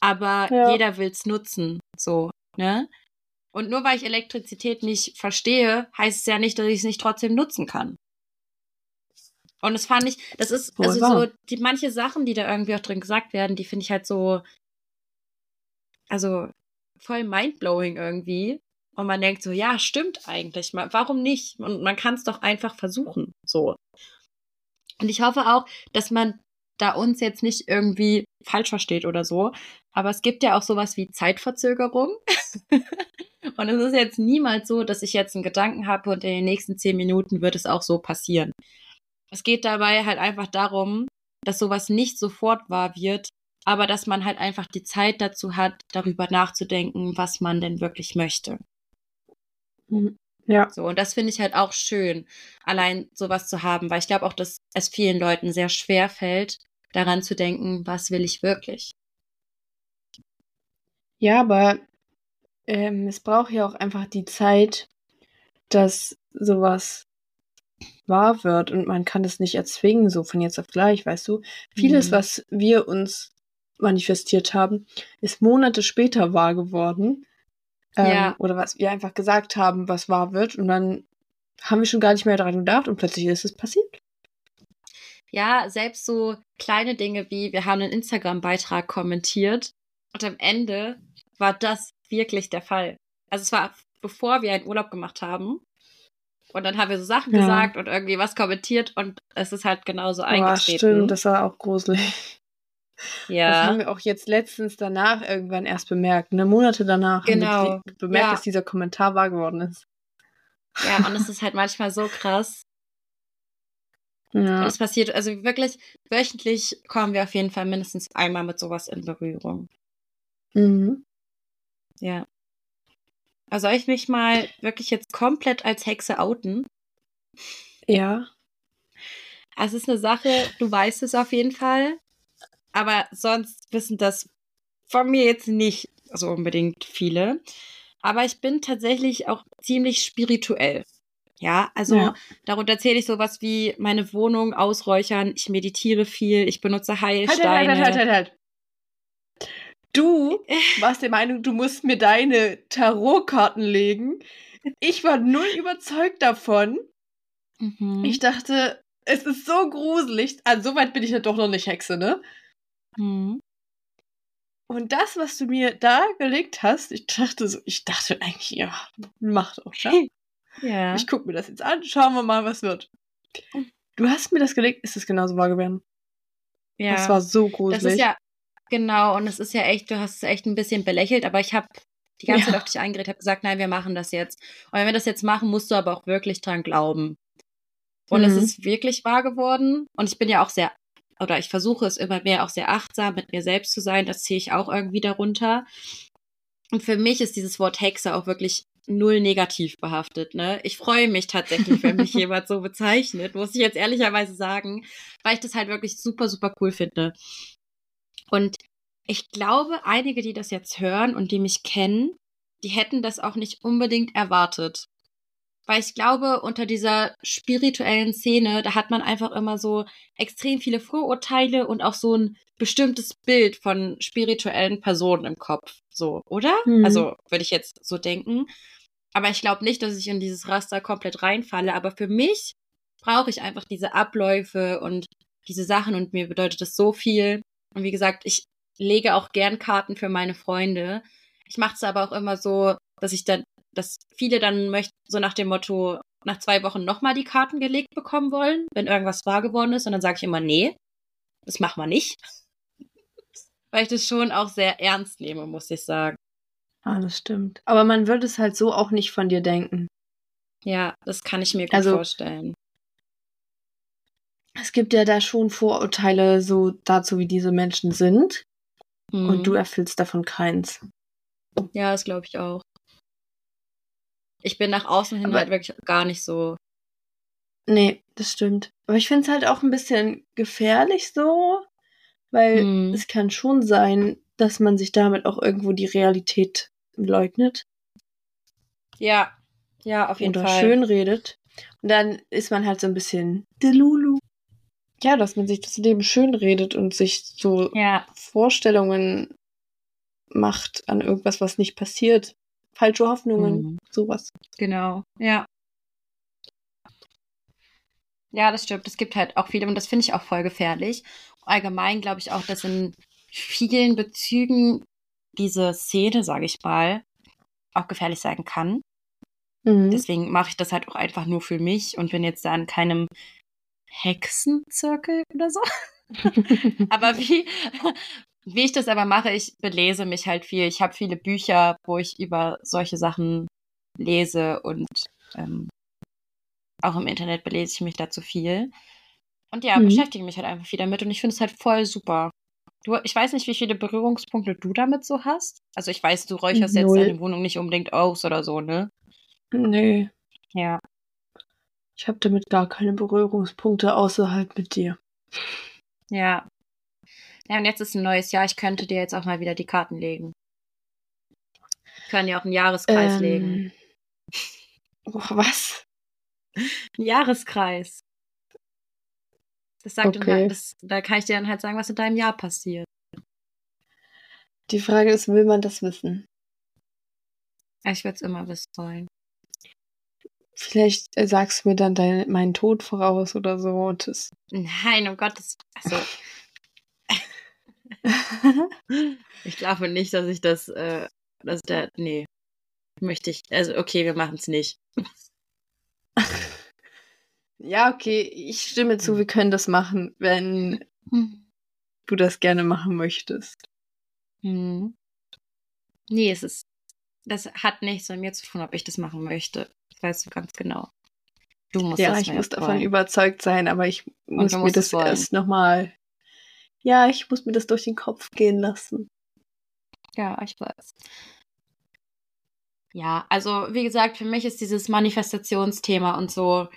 Aber ja. jeder will's nutzen, so, ne? Und nur weil ich Elektrizität nicht verstehe, heißt es ja nicht, dass ich es nicht trotzdem nutzen kann. Und das fand ich, das ist, also so, die manche Sachen, die da irgendwie auch drin gesagt werden, die finde ich halt so, also voll mindblowing irgendwie. Und man denkt so, ja, stimmt eigentlich. Warum nicht? Und man kann es doch einfach versuchen. So. Und ich hoffe auch, dass man da uns jetzt nicht irgendwie falsch versteht oder so. Aber es gibt ja auch sowas wie Zeitverzögerung. und es ist jetzt niemals so, dass ich jetzt einen Gedanken habe und in den nächsten zehn Minuten wird es auch so passieren. Es geht dabei halt einfach darum, dass sowas nicht sofort wahr wird, aber dass man halt einfach die Zeit dazu hat, darüber nachzudenken, was man denn wirklich möchte. Mhm. Ja. So, und das finde ich halt auch schön, allein sowas zu haben, weil ich glaube auch, dass es vielen Leuten sehr schwer fällt, daran zu denken, was will ich wirklich. Ja, aber ähm, es braucht ja auch einfach die Zeit, dass sowas wahr wird und man kann es nicht erzwingen, so von jetzt auf gleich, weißt du. Vieles, mhm. was wir uns manifestiert haben, ist Monate später wahr geworden. Ähm, ja. Oder was wir einfach gesagt haben, was wahr wird. Und dann haben wir schon gar nicht mehr daran gedacht und plötzlich ist es passiert. Ja, selbst so kleine Dinge wie, wir haben einen Instagram-Beitrag kommentiert und am Ende war das wirklich der Fall. Also es war, bevor wir einen Urlaub gemacht haben. Und dann haben wir so Sachen ja. gesagt und irgendwie was kommentiert und es ist halt genauso eingetreten. Stimmt, das war auch gruselig. Ja. Das haben wir auch jetzt letztens danach irgendwann erst bemerkt. Ne? Monate danach genau. haben wir genau. bemerkt, ja. dass dieser Kommentar wahr geworden ist. Ja, und es ist halt manchmal so krass. Ja. Und es passiert, also wirklich, wöchentlich kommen wir auf jeden Fall mindestens einmal mit sowas in Berührung. Mhm. Ja. Also soll ich mich mal wirklich jetzt komplett als Hexe outen? Ja. Also es ist eine Sache, du weißt es auf jeden Fall. Aber sonst wissen das von mir jetzt nicht so unbedingt viele. Aber ich bin tatsächlich auch ziemlich spirituell. Ja, also ja. darunter zähle ich sowas wie meine Wohnung ausräuchern, ich meditiere viel, ich benutze Heilsteine. Halt, halt, halt, halt, halt. Du warst der Meinung, du musst mir deine Tarotkarten legen. Ich war null überzeugt davon. Mhm. Ich dachte, es ist so gruselig. Also, so weit bin ich ja doch noch nicht Hexe, ne? Mhm. Und das, was du mir da gelegt hast, ich dachte so, ich dachte eigentlich, ja, mach doch, ja. ja. Ich guck mir das jetzt an, schauen wir mal, was wird. Du hast mir das gelegt, ist es genauso wahr geworden? Ja. Das war so gruselig. Das ist ja, genau, und es ist ja echt, du hast es echt ein bisschen belächelt, aber ich habe die ganze ja. Zeit auf dich eingeredet, habe gesagt, nein, wir machen das jetzt. Und wenn wir das jetzt machen, musst du aber auch wirklich dran glauben. Und mhm. es ist wirklich wahr geworden. Und ich bin ja auch sehr oder ich versuche es immer mehr auch sehr achtsam mit mir selbst zu sein. Das ziehe ich auch irgendwie darunter. Und für mich ist dieses Wort Hexe auch wirklich null negativ behaftet. Ne? Ich freue mich tatsächlich, wenn mich jemand so bezeichnet, muss ich jetzt ehrlicherweise sagen, weil ich das halt wirklich super, super cool finde. Und ich glaube, einige, die das jetzt hören und die mich kennen, die hätten das auch nicht unbedingt erwartet weil ich glaube, unter dieser spirituellen Szene, da hat man einfach immer so extrem viele Vorurteile und auch so ein bestimmtes Bild von spirituellen Personen im Kopf. So, oder? Mhm. Also würde ich jetzt so denken. Aber ich glaube nicht, dass ich in dieses Raster komplett reinfalle. Aber für mich brauche ich einfach diese Abläufe und diese Sachen und mir bedeutet das so viel. Und wie gesagt, ich lege auch gern Karten für meine Freunde. Ich mache es aber auch immer so, dass ich dann dass viele dann möchten, so nach dem Motto, nach zwei Wochen nochmal die Karten gelegt bekommen wollen, wenn irgendwas wahr geworden ist. Und dann sage ich immer, nee, das machen wir nicht. Weil ich das schon auch sehr ernst nehme, muss ich sagen. Ah, das stimmt. Aber man würde es halt so auch nicht von dir denken. Ja, das kann ich mir gut also, vorstellen. Es gibt ja da schon Vorurteile so dazu, wie diese Menschen sind. Mhm. Und du erfüllst davon keins. Ja, das glaube ich auch. Ich bin nach außen hin aber halt wirklich gar nicht so. Nee, das stimmt. Aber ich finde es halt auch ein bisschen gefährlich so, weil hm. es kann schon sein, dass man sich damit auch irgendwo die Realität leugnet. Ja, ja, auf jeden oder Fall. Oder schön redet. Und dann ist man halt so ein bisschen Delulu. Ja, dass man sich das Leben schön redet und sich so ja. Vorstellungen macht an irgendwas, was nicht passiert falsche Hoffnungen, mhm. sowas. Genau, ja. Ja, das stimmt. Es gibt halt auch viele und das finde ich auch voll gefährlich. Allgemein glaube ich auch, dass in vielen Bezügen diese Szene, sage ich mal, auch gefährlich sein kann. Mhm. Deswegen mache ich das halt auch einfach nur für mich und bin jetzt da in keinem Hexenzirkel oder so. Aber wie, wie ich das aber mache, ich belese mich halt viel. Ich habe viele Bücher, wo ich über solche Sachen lese und ähm, auch im Internet belese ich mich dazu viel. Und ja, mhm. beschäftige mich halt einfach viel damit und ich finde es halt voll super. Du, ich weiß nicht, wie viele Berührungspunkte du damit so hast. Also ich weiß, du räucherst Null. jetzt deine Wohnung nicht unbedingt aus oder so, ne? Nee. Ja. Ich habe damit gar keine Berührungspunkte außerhalb mit dir. Ja, ja, und jetzt ist ein neues Jahr. Ich könnte dir jetzt auch mal wieder die Karten legen. Ich kann ja auch einen Jahreskreis ähm, legen. Oh, was? Ein Jahreskreis. Das sagt okay. dann, das, da kann ich dir dann halt sagen, was in deinem Jahr passiert. Die Frage ist, will man das wissen? Ich würde es immer wissen wollen. Vielleicht sagst du mir dann dein, meinen Tod voraus oder so. Das Nein, um Gottes. Also, ich glaube nicht, dass ich das, äh, dass der, nee, möchte ich, also okay, wir machen es nicht. Ja, okay, ich stimme zu, wir können das machen, wenn du das gerne machen möchtest. Hm. Nee, es ist, das hat nichts mit mir zu tun, ob ich das machen möchte. Das weißt du ganz genau. Du musst ja, das ich muss davon überzeugt sein, aber ich muss mir das erst nochmal ja, ich muss mir das durch den Kopf gehen lassen. Ja, ich weiß. Ja, also wie gesagt, für mich ist dieses Manifestationsthema und so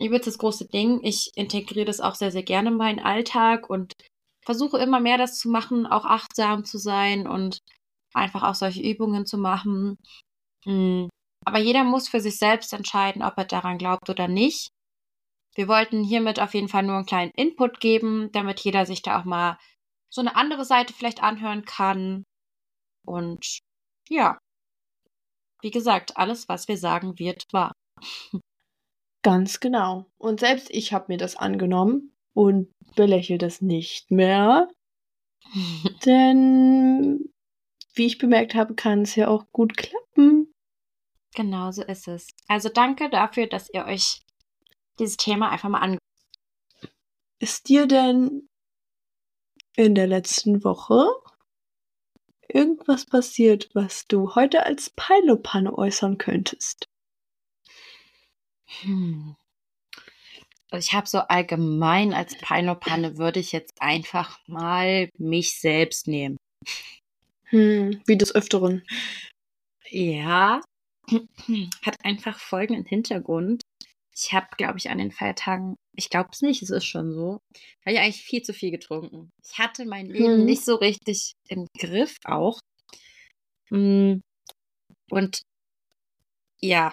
übelst das große Ding. Ich integriere das auch sehr, sehr gerne in meinen Alltag und versuche immer mehr das zu machen, auch achtsam zu sein und einfach auch solche Übungen zu machen. Hm. Aber jeder muss für sich selbst entscheiden, ob er daran glaubt oder nicht. Wir wollten hiermit auf jeden Fall nur einen kleinen Input geben, damit jeder sich da auch mal so eine andere Seite vielleicht anhören kann. Und ja, wie gesagt, alles, was wir sagen, wird wahr. Ganz genau. Und selbst ich habe mir das angenommen und belächle das nicht mehr. Denn, wie ich bemerkt habe, kann es ja auch gut klappen. Genau so ist es. Also danke dafür, dass ihr euch dieses Thema einfach mal an. Ist dir denn in der letzten Woche irgendwas passiert, was du heute als Peilopanne äußern könntest? Hm. Also ich habe so allgemein als Peilopanne würde ich jetzt einfach mal mich selbst nehmen. Hm, wie des Öfteren. Ja, hat einfach folgenden Hintergrund. Ich habe, glaube ich, an den Feiertagen, ich glaube es nicht, es ist schon so, habe ich eigentlich viel zu viel getrunken. Ich hatte mein Leben hm. nicht so richtig im Griff auch. Hm. Und ja,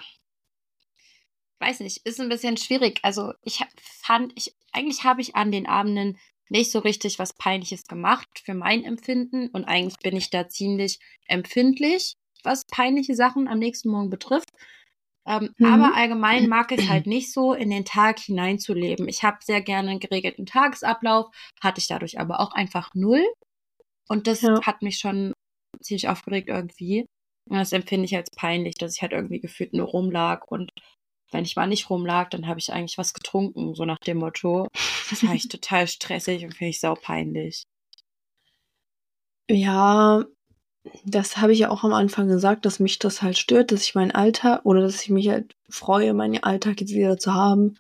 weiß nicht, ist ein bisschen schwierig. Also ich fand, ich, eigentlich habe ich an den Abenden nicht so richtig was Peinliches gemacht für mein Empfinden und eigentlich bin ich da ziemlich empfindlich, was peinliche Sachen am nächsten Morgen betrifft. Ähm, mhm. Aber allgemein mag ich halt nicht so, in den Tag hineinzuleben. Ich habe sehr gerne einen geregelten Tagesablauf, hatte ich dadurch aber auch einfach null. Und das ja. hat mich schon ziemlich aufgeregt irgendwie. Und das empfinde ich als peinlich, dass ich halt irgendwie gefühlt nur rumlag. Und wenn ich mal nicht rumlag, dann habe ich eigentlich was getrunken, so nach dem Motto. Das war ich total stressig und finde ich sau peinlich. Ja, das habe ich ja auch am Anfang gesagt, dass mich das halt stört, dass ich meinen Alltag oder dass ich mich halt freue, meinen Alltag jetzt wieder zu haben.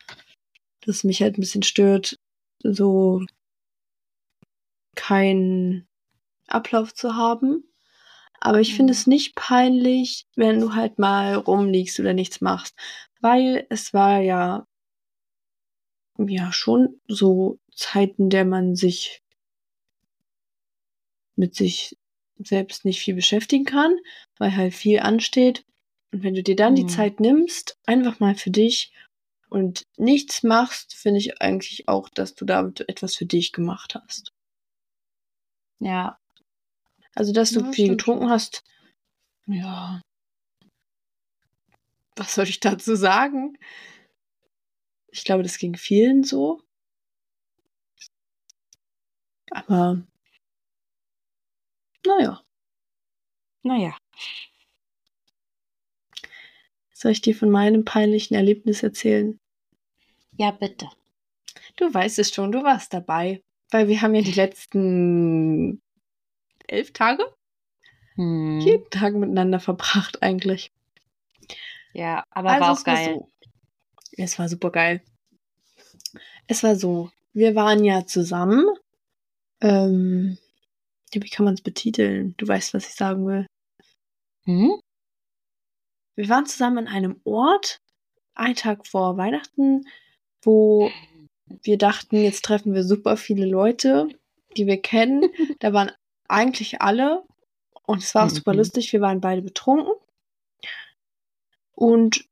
Dass mich halt ein bisschen stört, so keinen Ablauf zu haben. Aber ich finde mhm. es nicht peinlich, wenn du halt mal rumliegst oder nichts machst. Weil es war ja, ja schon so Zeiten, der man sich mit sich selbst nicht viel beschäftigen kann, weil halt viel ansteht. Und wenn du dir dann mhm. die Zeit nimmst, einfach mal für dich und nichts machst, finde ich eigentlich auch, dass du damit etwas für dich gemacht hast. Ja. Also, dass du ja, viel getrunken schon. hast, ja. Was soll ich dazu sagen? Ich glaube, das ging vielen so. Aber naja. Naja. Soll ich dir von meinem peinlichen Erlebnis erzählen? Ja, bitte. Du weißt es schon, du warst dabei. Weil wir haben ja die letzten elf Tage hm. jeden Tag miteinander verbracht eigentlich. Ja, aber also war auch geil. War so, es war super geil. Es war so, wir waren ja zusammen. Ähm, wie kann man es betiteln? Du weißt, was ich sagen will. Hm? Wir waren zusammen an einem Ort, einen Tag vor Weihnachten, wo wir dachten, jetzt treffen wir super viele Leute, die wir kennen. da waren eigentlich alle und es war auch super mhm. lustig. Wir waren beide betrunken und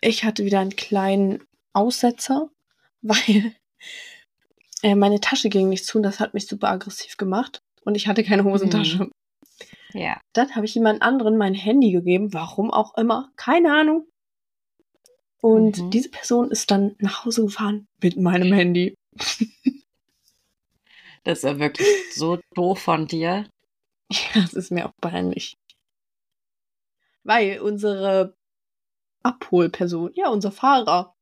ich hatte wieder einen kleinen Aussetzer, weil äh, meine Tasche ging nicht zu und das hat mich super aggressiv gemacht und ich hatte keine Hosentasche. Mhm. Ja. Dann habe ich jemand anderen mein Handy gegeben, warum auch immer, keine Ahnung. Und mhm. diese Person ist dann nach Hause gefahren mit meinem Handy. das ist ja wirklich so doof von dir. Ja, das ist mir auch peinlich. Weil unsere Abholperson, ja, unser Fahrer,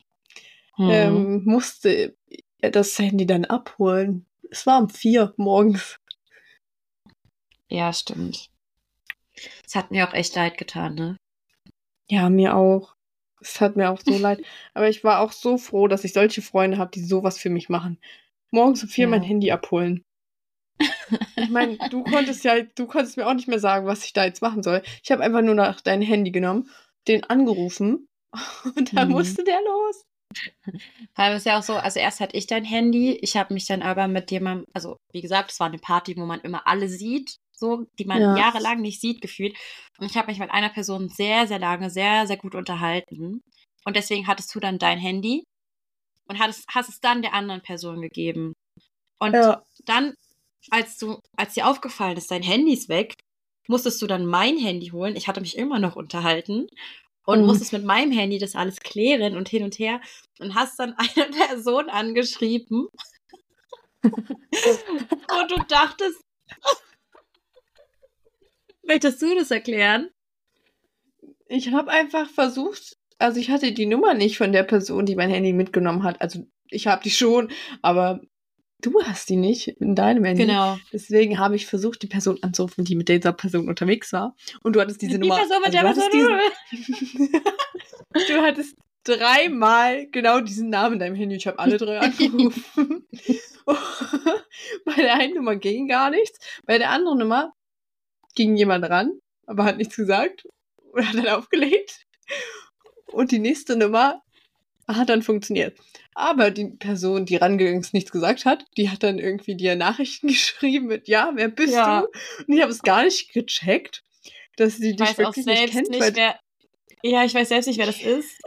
mhm. ähm, musste das Handy dann abholen. Es war um vier morgens. Ja, stimmt. Es hat mir auch echt leid getan, ne? Ja, mir auch. Es hat mir auch so leid. Aber ich war auch so froh, dass ich solche Freunde habe, die sowas für mich machen. Morgens um vier ja. mein Handy abholen. Ich meine, du konntest ja, du konntest mir auch nicht mehr sagen, was ich da jetzt machen soll. Ich habe einfach nur nach dein Handy genommen, den angerufen und dann mhm. musste der los. Weil es ja auch so, also erst hatte ich dein Handy, ich habe mich dann aber mit jemandem, also wie gesagt, es war eine Party, wo man immer alle sieht so, die man ja. jahrelang nicht sieht, gefühlt. Und ich habe mich mit einer Person sehr, sehr lange, sehr, sehr gut unterhalten. Und deswegen hattest du dann dein Handy und hattest, hast es dann der anderen Person gegeben. Und ja. dann, als du, als dir aufgefallen ist, dein Handy ist weg, musstest du dann mein Handy holen. Ich hatte mich immer noch unterhalten und mhm. musstest mit meinem Handy das alles klären und hin und her und hast dann eine Person angeschrieben, wo du dachtest, möchtest du das erklären? Ich habe einfach versucht, also ich hatte die Nummer nicht von der Person, die mein Handy mitgenommen hat. Also ich habe die schon, aber du hast die nicht in deinem Handy. Genau. Deswegen habe ich versucht, die Person anzurufen, die mit dieser Person unterwegs war. Und du hattest diese die Nummer. Person mit also der Person. du hattest dreimal genau diesen Namen in deinem Handy. Ich habe alle drei angerufen. Bei der einen Nummer ging gar nichts. Bei der anderen Nummer ging jemand ran, aber hat nichts gesagt und hat dann aufgelegt. Und die nächste Nummer hat dann funktioniert. Aber die Person, die rangegangen ist, nichts gesagt hat, die hat dann irgendwie dir Nachrichten geschrieben mit, ja, wer bist ja. du? Und ich habe es gar nicht gecheckt, dass sie dich wirklich nicht kennt. Nicht, wer, ja, ich weiß selbst nicht, wer das ist.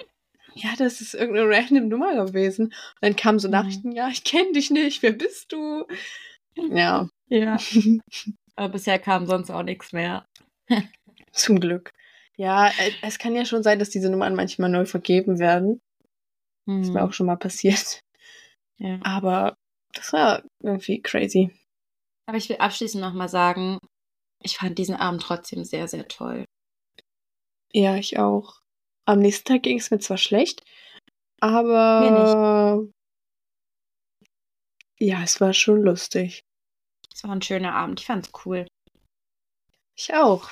Ja, das ist irgendeine random Nummer gewesen. Und dann kamen so mhm. Nachrichten, mhm. ja, ich kenne dich nicht, wer bist du? Ja. Ja. Aber bisher kam sonst auch nichts mehr. Zum Glück. Ja, äh, es kann ja schon sein, dass diese Nummern manchmal neu vergeben werden. Mhm. Das ist mir auch schon mal passiert. Ja. Aber das war irgendwie crazy. Aber ich will abschließend nochmal sagen, ich fand diesen Abend trotzdem sehr, sehr toll. Ja, ich auch. Am nächsten Tag ging es mir zwar schlecht, aber ja, es war schon lustig. Es war ein schöner Abend. Ich fand's cool. Ich auch.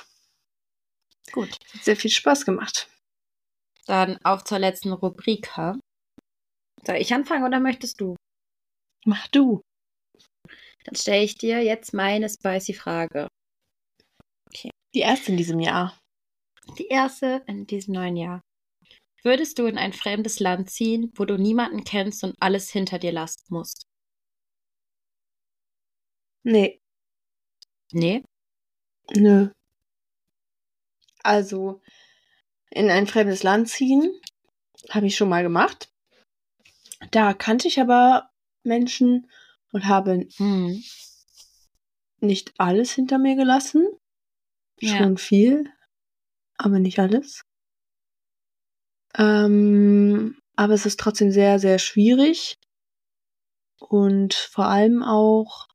Gut. Hat sehr viel Spaß gemacht. Dann auf zur letzten Rubrik. Soll ich anfangen oder möchtest du? Mach du. Dann stelle ich dir jetzt meine spicy Frage. Okay. Die erste in diesem Jahr. Die erste in diesem neuen Jahr. Würdest du in ein fremdes Land ziehen, wo du niemanden kennst und alles hinter dir lassen musst? Nee. Nee? Nö. Also in ein fremdes Land ziehen, habe ich schon mal gemacht. Da kannte ich aber Menschen und habe hm. nicht alles hinter mir gelassen. Ja. Schon viel, aber nicht alles. Ähm, aber es ist trotzdem sehr, sehr schwierig. Und vor allem auch,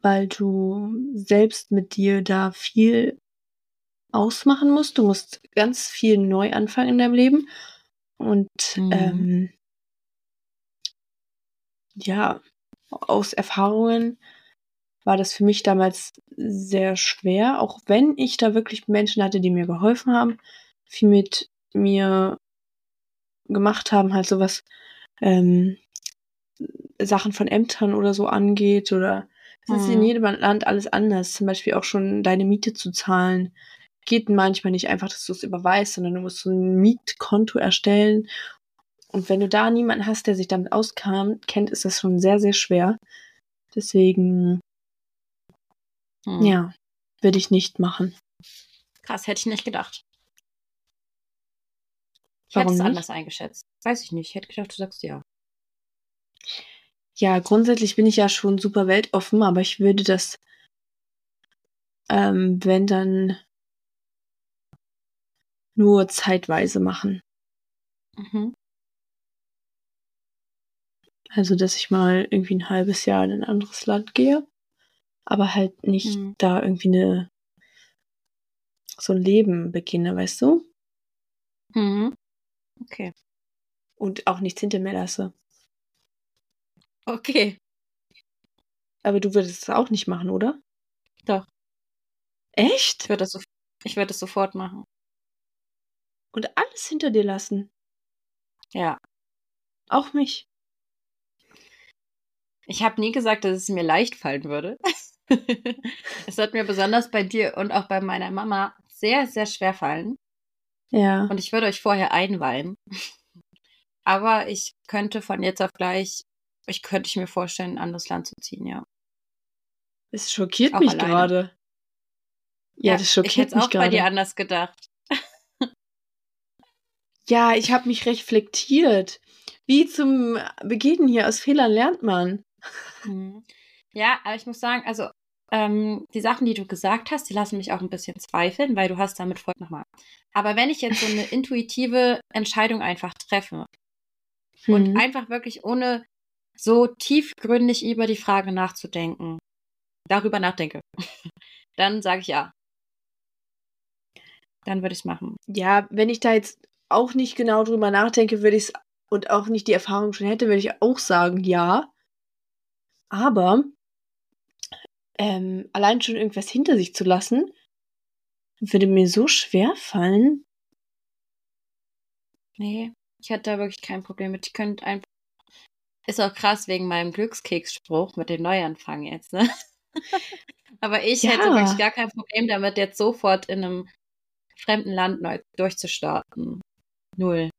weil du selbst mit dir da viel ausmachen musst. Du musst ganz viel neu anfangen in deinem Leben. Und mhm. ähm, ja, aus Erfahrungen war das für mich damals sehr schwer, auch wenn ich da wirklich Menschen hatte, die mir geholfen haben, viel mit mir gemacht haben, halt sowas ähm, Sachen von Ämtern oder so angeht oder es ist in mhm. jedem Land alles anders. Zum Beispiel auch schon deine Miete zu zahlen geht manchmal nicht einfach, dass du es überweist, sondern du musst so ein Mietkonto erstellen. Und wenn du da niemanden hast, der sich damit auskam, kennt, ist das schon sehr, sehr schwer. Deswegen, hm. ja, würde ich nicht machen. Krass, hätte ich nicht gedacht. Ich Warum hätte es anders eingeschätzt. Weiß ich nicht. Ich hätte gedacht, du sagst ja. Ja, grundsätzlich bin ich ja schon super weltoffen, aber ich würde das, ähm, wenn dann nur zeitweise machen. Mhm. Also, dass ich mal irgendwie ein halbes Jahr in ein anderes Land gehe, aber halt nicht mhm. da irgendwie eine so ein Leben beginne, weißt du? Mhm. Okay. Und auch nichts hinter mir lasse. Okay. Aber du würdest es auch nicht machen, oder? Doch. Echt? Ich würde das, so, würd das sofort machen und alles hinter dir lassen. Ja. Auch mich. Ich habe nie gesagt, dass es mir leicht fallen würde. es hat mir besonders bei dir und auch bei meiner Mama sehr, sehr schwer fallen. Ja. Und ich würde euch vorher einweihen. Aber ich könnte von jetzt auf gleich, ich könnte ich mir vorstellen, ein anderes Land zu ziehen, ja. Es schockiert auch mich gerade. Ja, ja, das schockiert mich gerade. Ich hätte auch grade. bei dir anders gedacht. Ja, ich habe mich reflektiert. Wie zum Beginn hier, aus Fehlern lernt man. Mhm. Ja, aber ich muss sagen, also ähm, die Sachen, die du gesagt hast, die lassen mich auch ein bisschen zweifeln, weil du hast damit voll nochmal. Aber wenn ich jetzt so eine intuitive Entscheidung einfach treffe mhm. und einfach wirklich ohne so tiefgründig über die Frage nachzudenken, darüber nachdenke, dann sage ich ja. Dann würde ich es machen. Ja, wenn ich da jetzt auch nicht genau drüber nachdenke, würde ich es und auch nicht die Erfahrung schon hätte, würde ich auch sagen, ja. Aber ähm, allein schon irgendwas hinter sich zu lassen, würde mir so schwer fallen. Nee, ich hatte da wirklich kein Problem mit. Ich könnte einfach. Ist auch krass wegen meinem Glückskeksspruch mit dem Neuanfang jetzt, ne? Aber ich ja. hätte wirklich gar kein Problem damit, jetzt sofort in einem fremden Land neu durchzustarten. Null.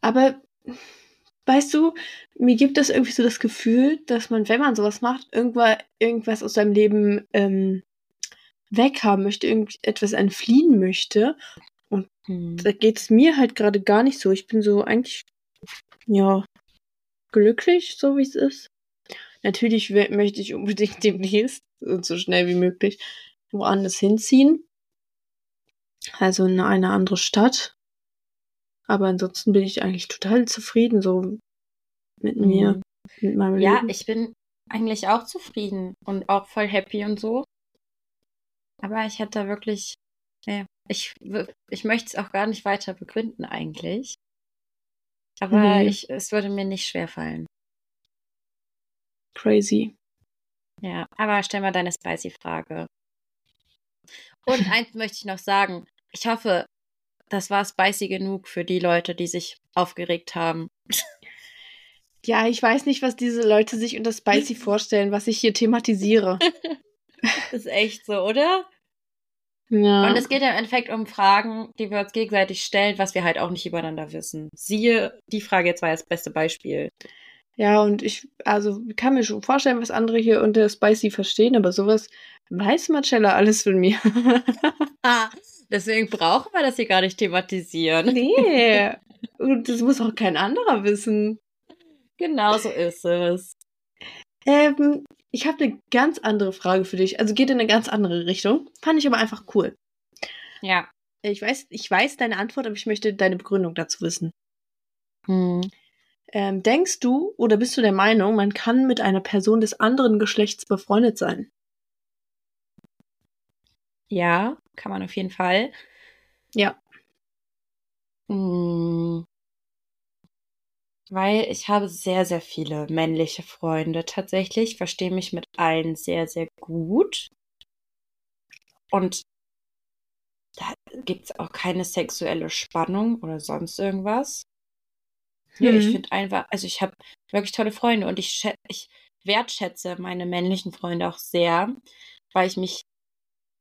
Aber weißt du, mir gibt es irgendwie so das Gefühl, dass man, wenn man sowas macht, irgendwann irgendwas aus seinem Leben ähm, weghaben möchte, irgendetwas entfliehen möchte. Und hm. da geht es mir halt gerade gar nicht so. Ich bin so eigentlich, ja, glücklich, so wie es ist. Natürlich möchte ich unbedingt demnächst und so schnell wie möglich woanders hinziehen. Also in eine andere Stadt. Aber ansonsten bin ich eigentlich total zufrieden so mit mhm. mir, mit meinem ja, Leben. Ja, ich bin eigentlich auch zufrieden und auch voll happy und so. Aber ich hätte da wirklich, ja, ich, ich möchte es auch gar nicht weiter begründen eigentlich. Aber nee. ich, es würde mir nicht schwerfallen. Crazy. Ja, aber stell mal deine Spicy-Frage. Und eins möchte ich noch sagen. Ich hoffe, das war spicy genug für die Leute, die sich aufgeregt haben. Ja, ich weiß nicht, was diese Leute sich unter spicy vorstellen, was ich hier thematisiere. ist echt so, oder? Ja. Und es geht im Endeffekt um Fragen, die wir uns gegenseitig stellen, was wir halt auch nicht übereinander wissen. Siehe, die Frage jetzt war das beste Beispiel. Ja, und ich, also kann mir schon vorstellen, was andere hier unter Spicy verstehen, aber sowas weiß Marcella alles von mir. ah, Deswegen brauchen wir das hier gar nicht thematisieren. Nee. Und das muss auch kein anderer wissen. Genau so ist es. Ähm, ich habe eine ganz andere Frage für dich. Also geht in eine ganz andere Richtung. Fand ich aber einfach cool. Ja. Ich weiß, ich weiß deine Antwort, aber ich möchte deine Begründung dazu wissen. Hm. Ähm, denkst du oder bist du der Meinung, man kann mit einer Person des anderen Geschlechts befreundet sein? Ja, kann man auf jeden Fall. Ja. Hm. Weil ich habe sehr, sehr viele männliche Freunde tatsächlich. Ich verstehe mich mit allen sehr, sehr gut. Und da gibt es auch keine sexuelle Spannung oder sonst irgendwas. Mhm. Ja, ich finde einfach, also ich habe wirklich tolle Freunde und ich, ich wertschätze meine männlichen Freunde auch sehr, weil ich mich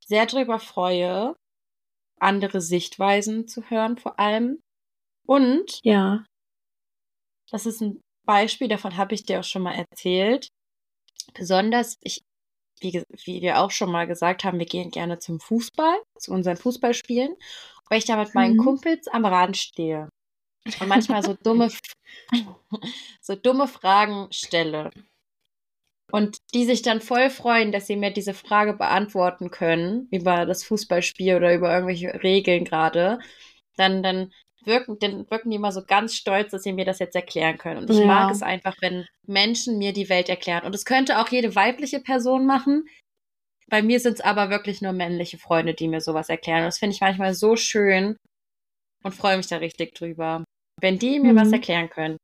sehr darüber freue, andere Sichtweisen zu hören, vor allem. Und ja, das ist ein Beispiel, davon habe ich dir auch schon mal erzählt. Besonders, ich, wie, wie wir auch schon mal gesagt haben, wir gehen gerne zum Fußball, zu unseren Fußballspielen, weil ich da mit meinen mhm. Kumpels am Rand stehe und manchmal so dumme, so dumme Fragen stelle und die sich dann voll freuen, dass sie mir diese Frage beantworten können über das Fußballspiel oder über irgendwelche Regeln gerade, dann, dann wirken, dann wirken die immer so ganz stolz, dass sie mir das jetzt erklären können. Und ich ja. mag es einfach, wenn Menschen mir die Welt erklären. Und es könnte auch jede weibliche Person machen. Bei mir sind es aber wirklich nur männliche Freunde, die mir sowas erklären. Und das finde ich manchmal so schön und freue mich da richtig drüber, wenn die mir mhm. was erklären können.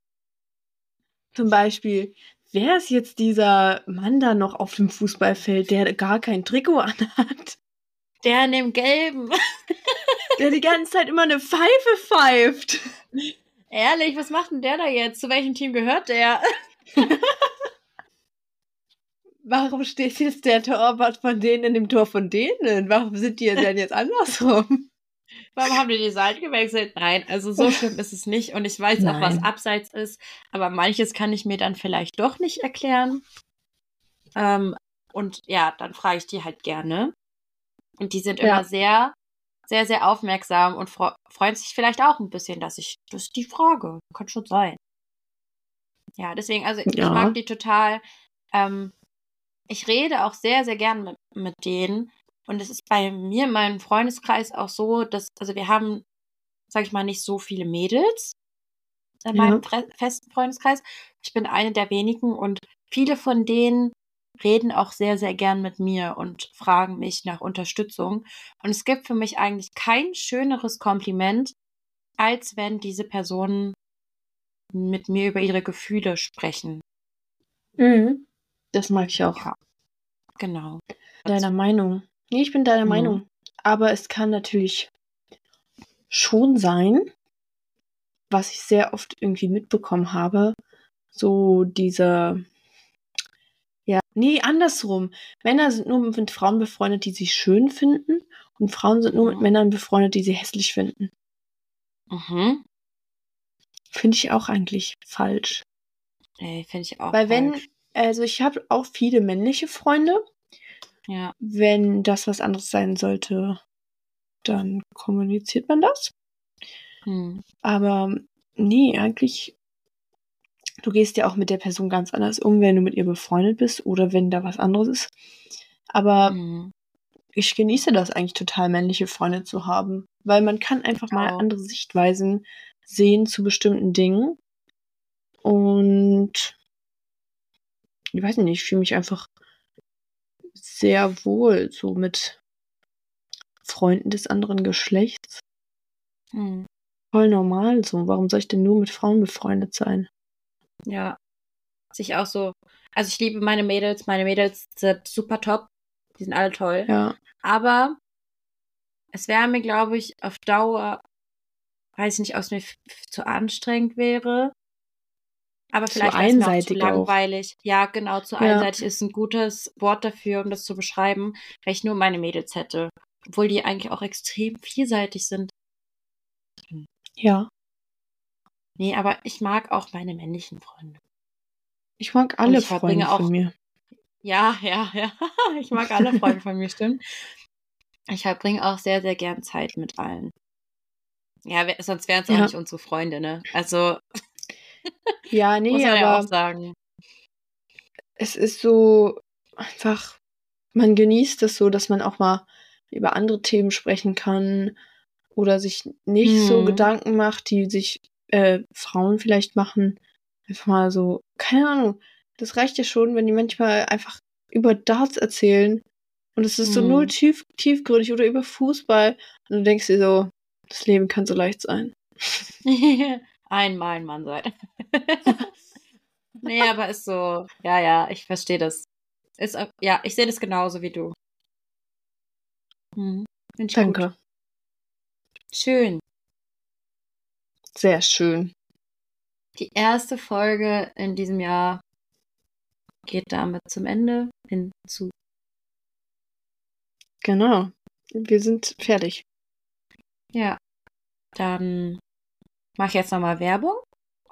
Zum Beispiel, wer ist jetzt dieser Mann da noch auf dem Fußballfeld, der gar kein Trikot anhat? Der in dem Gelben. der die ganze Zeit immer eine Pfeife pfeift. Ehrlich, was macht denn der da jetzt? Zu welchem Team gehört der? Warum steht jetzt der Torwart von denen in dem Tor von denen? Warum sind die denn jetzt andersrum? Warum haben die die Seite gewechselt? Nein, also so schlimm ist es nicht. Und ich weiß Nein. auch, was abseits ist. Aber manches kann ich mir dann vielleicht doch nicht erklären. Ähm, und ja, dann frage ich die halt gerne. Und die sind ja. immer sehr, sehr, sehr aufmerksam und freuen sich vielleicht auch ein bisschen, dass ich, das ist die Frage. Kann schon sein. Ja, deswegen, also ja. ich mag die total. Ähm, ich rede auch sehr, sehr gern mit, mit denen. Und es ist bei mir in meinem Freundeskreis auch so, dass, also wir haben, sag ich mal, nicht so viele Mädels in meinem ja. festen Freundeskreis. Ich bin eine der wenigen und viele von denen reden auch sehr, sehr gern mit mir und fragen mich nach Unterstützung. Und es gibt für mich eigentlich kein schöneres Kompliment, als wenn diese Personen mit mir über ihre Gefühle sprechen. Mhm. Das mag ich auch. Ja. Genau. Deiner Meinung. Nee, ich bin deiner mhm. Meinung. Aber es kann natürlich schon sein, was ich sehr oft irgendwie mitbekommen habe, so dieser, ja, nee, andersrum. Männer sind nur mit Frauen befreundet, die sie schön finden und Frauen sind nur mit. Männern befreundet, die sie hässlich finden. Mhm. Finde ich auch eigentlich falsch. Ey, finde ich auch Weil falsch. wenn, also ich habe auch viele männliche Freunde. Ja. Wenn das was anderes sein sollte, dann kommuniziert man das. Hm. Aber nee, eigentlich, du gehst ja auch mit der Person ganz anders um, wenn du mit ihr befreundet bist oder wenn da was anderes ist. Aber hm. ich genieße das eigentlich total, männliche Freunde zu haben, weil man kann einfach mal andere Sichtweisen sehen zu bestimmten Dingen. Und ich weiß nicht, ich fühle mich einfach sehr wohl so mit Freunden des anderen Geschlechts. Hm voll normal so. Warum soll ich denn nur mit Frauen befreundet sein? Ja. Sich auch so. Also ich liebe meine Mädels. Meine Mädels sind super top. Die sind alle toll. Ja. Aber es wäre mir, glaube ich, auf Dauer, weiß ich nicht, ob es mir zu anstrengend wäre. Aber vielleicht zu einseitig auch zu langweilig. Auch. Ja, genau, zu ja. einseitig ist ein gutes Wort dafür, um das zu beschreiben, wenn ich nur meine Mädels hätte. Obwohl die eigentlich auch extrem vielseitig sind. Ja. Nee, aber ich mag auch meine männlichen Freunde. Ich mag alle ich Freunde auch, von mir. Ja, ja, ja. Ich mag alle Freunde von mir, stimmt. Ich verbringe auch sehr, sehr gern Zeit mit allen. Ja, sonst wären es auch ja. nicht unsere Freunde, ne? Also. ja, nee, muss man aber. Ja auch sagen. Es ist so einfach, man genießt es so, dass man auch mal über andere Themen sprechen kann oder sich nicht hm. so Gedanken macht, die sich äh, Frauen vielleicht machen. Einfach mal so, keine Ahnung. Das reicht ja schon, wenn die manchmal einfach über Darts erzählen und es ist so null tief, tiefgründig oder über Fußball und du denkst dir so, das Leben kann so leicht sein. Einmal ein Mann sein. nee, aber ist so, ja, ja, ich verstehe das. Ist, ja, ich sehe das genauso wie du. Hm. Danke. Gut. Schön. Sehr schön. Die erste Folge in diesem Jahr geht damit zum Ende hinzu. Genau. Wir sind fertig. Ja. Dann mache ich jetzt nochmal Werbung.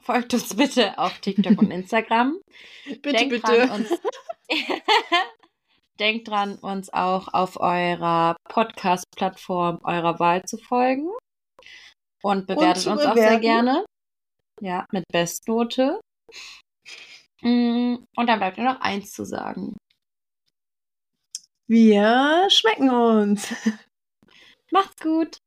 Folgt uns bitte auf TikTok und Instagram. bitte, Denkt bitte. Dran, uns Denkt dran, uns auch auf eurer Podcast-Plattform eurer Wahl zu folgen. Und bewertet und uns bewerten. auch sehr gerne. Ja, mit Bestnote. Mm, und dann bleibt nur noch eins zu sagen. Wir schmecken uns. Macht's gut.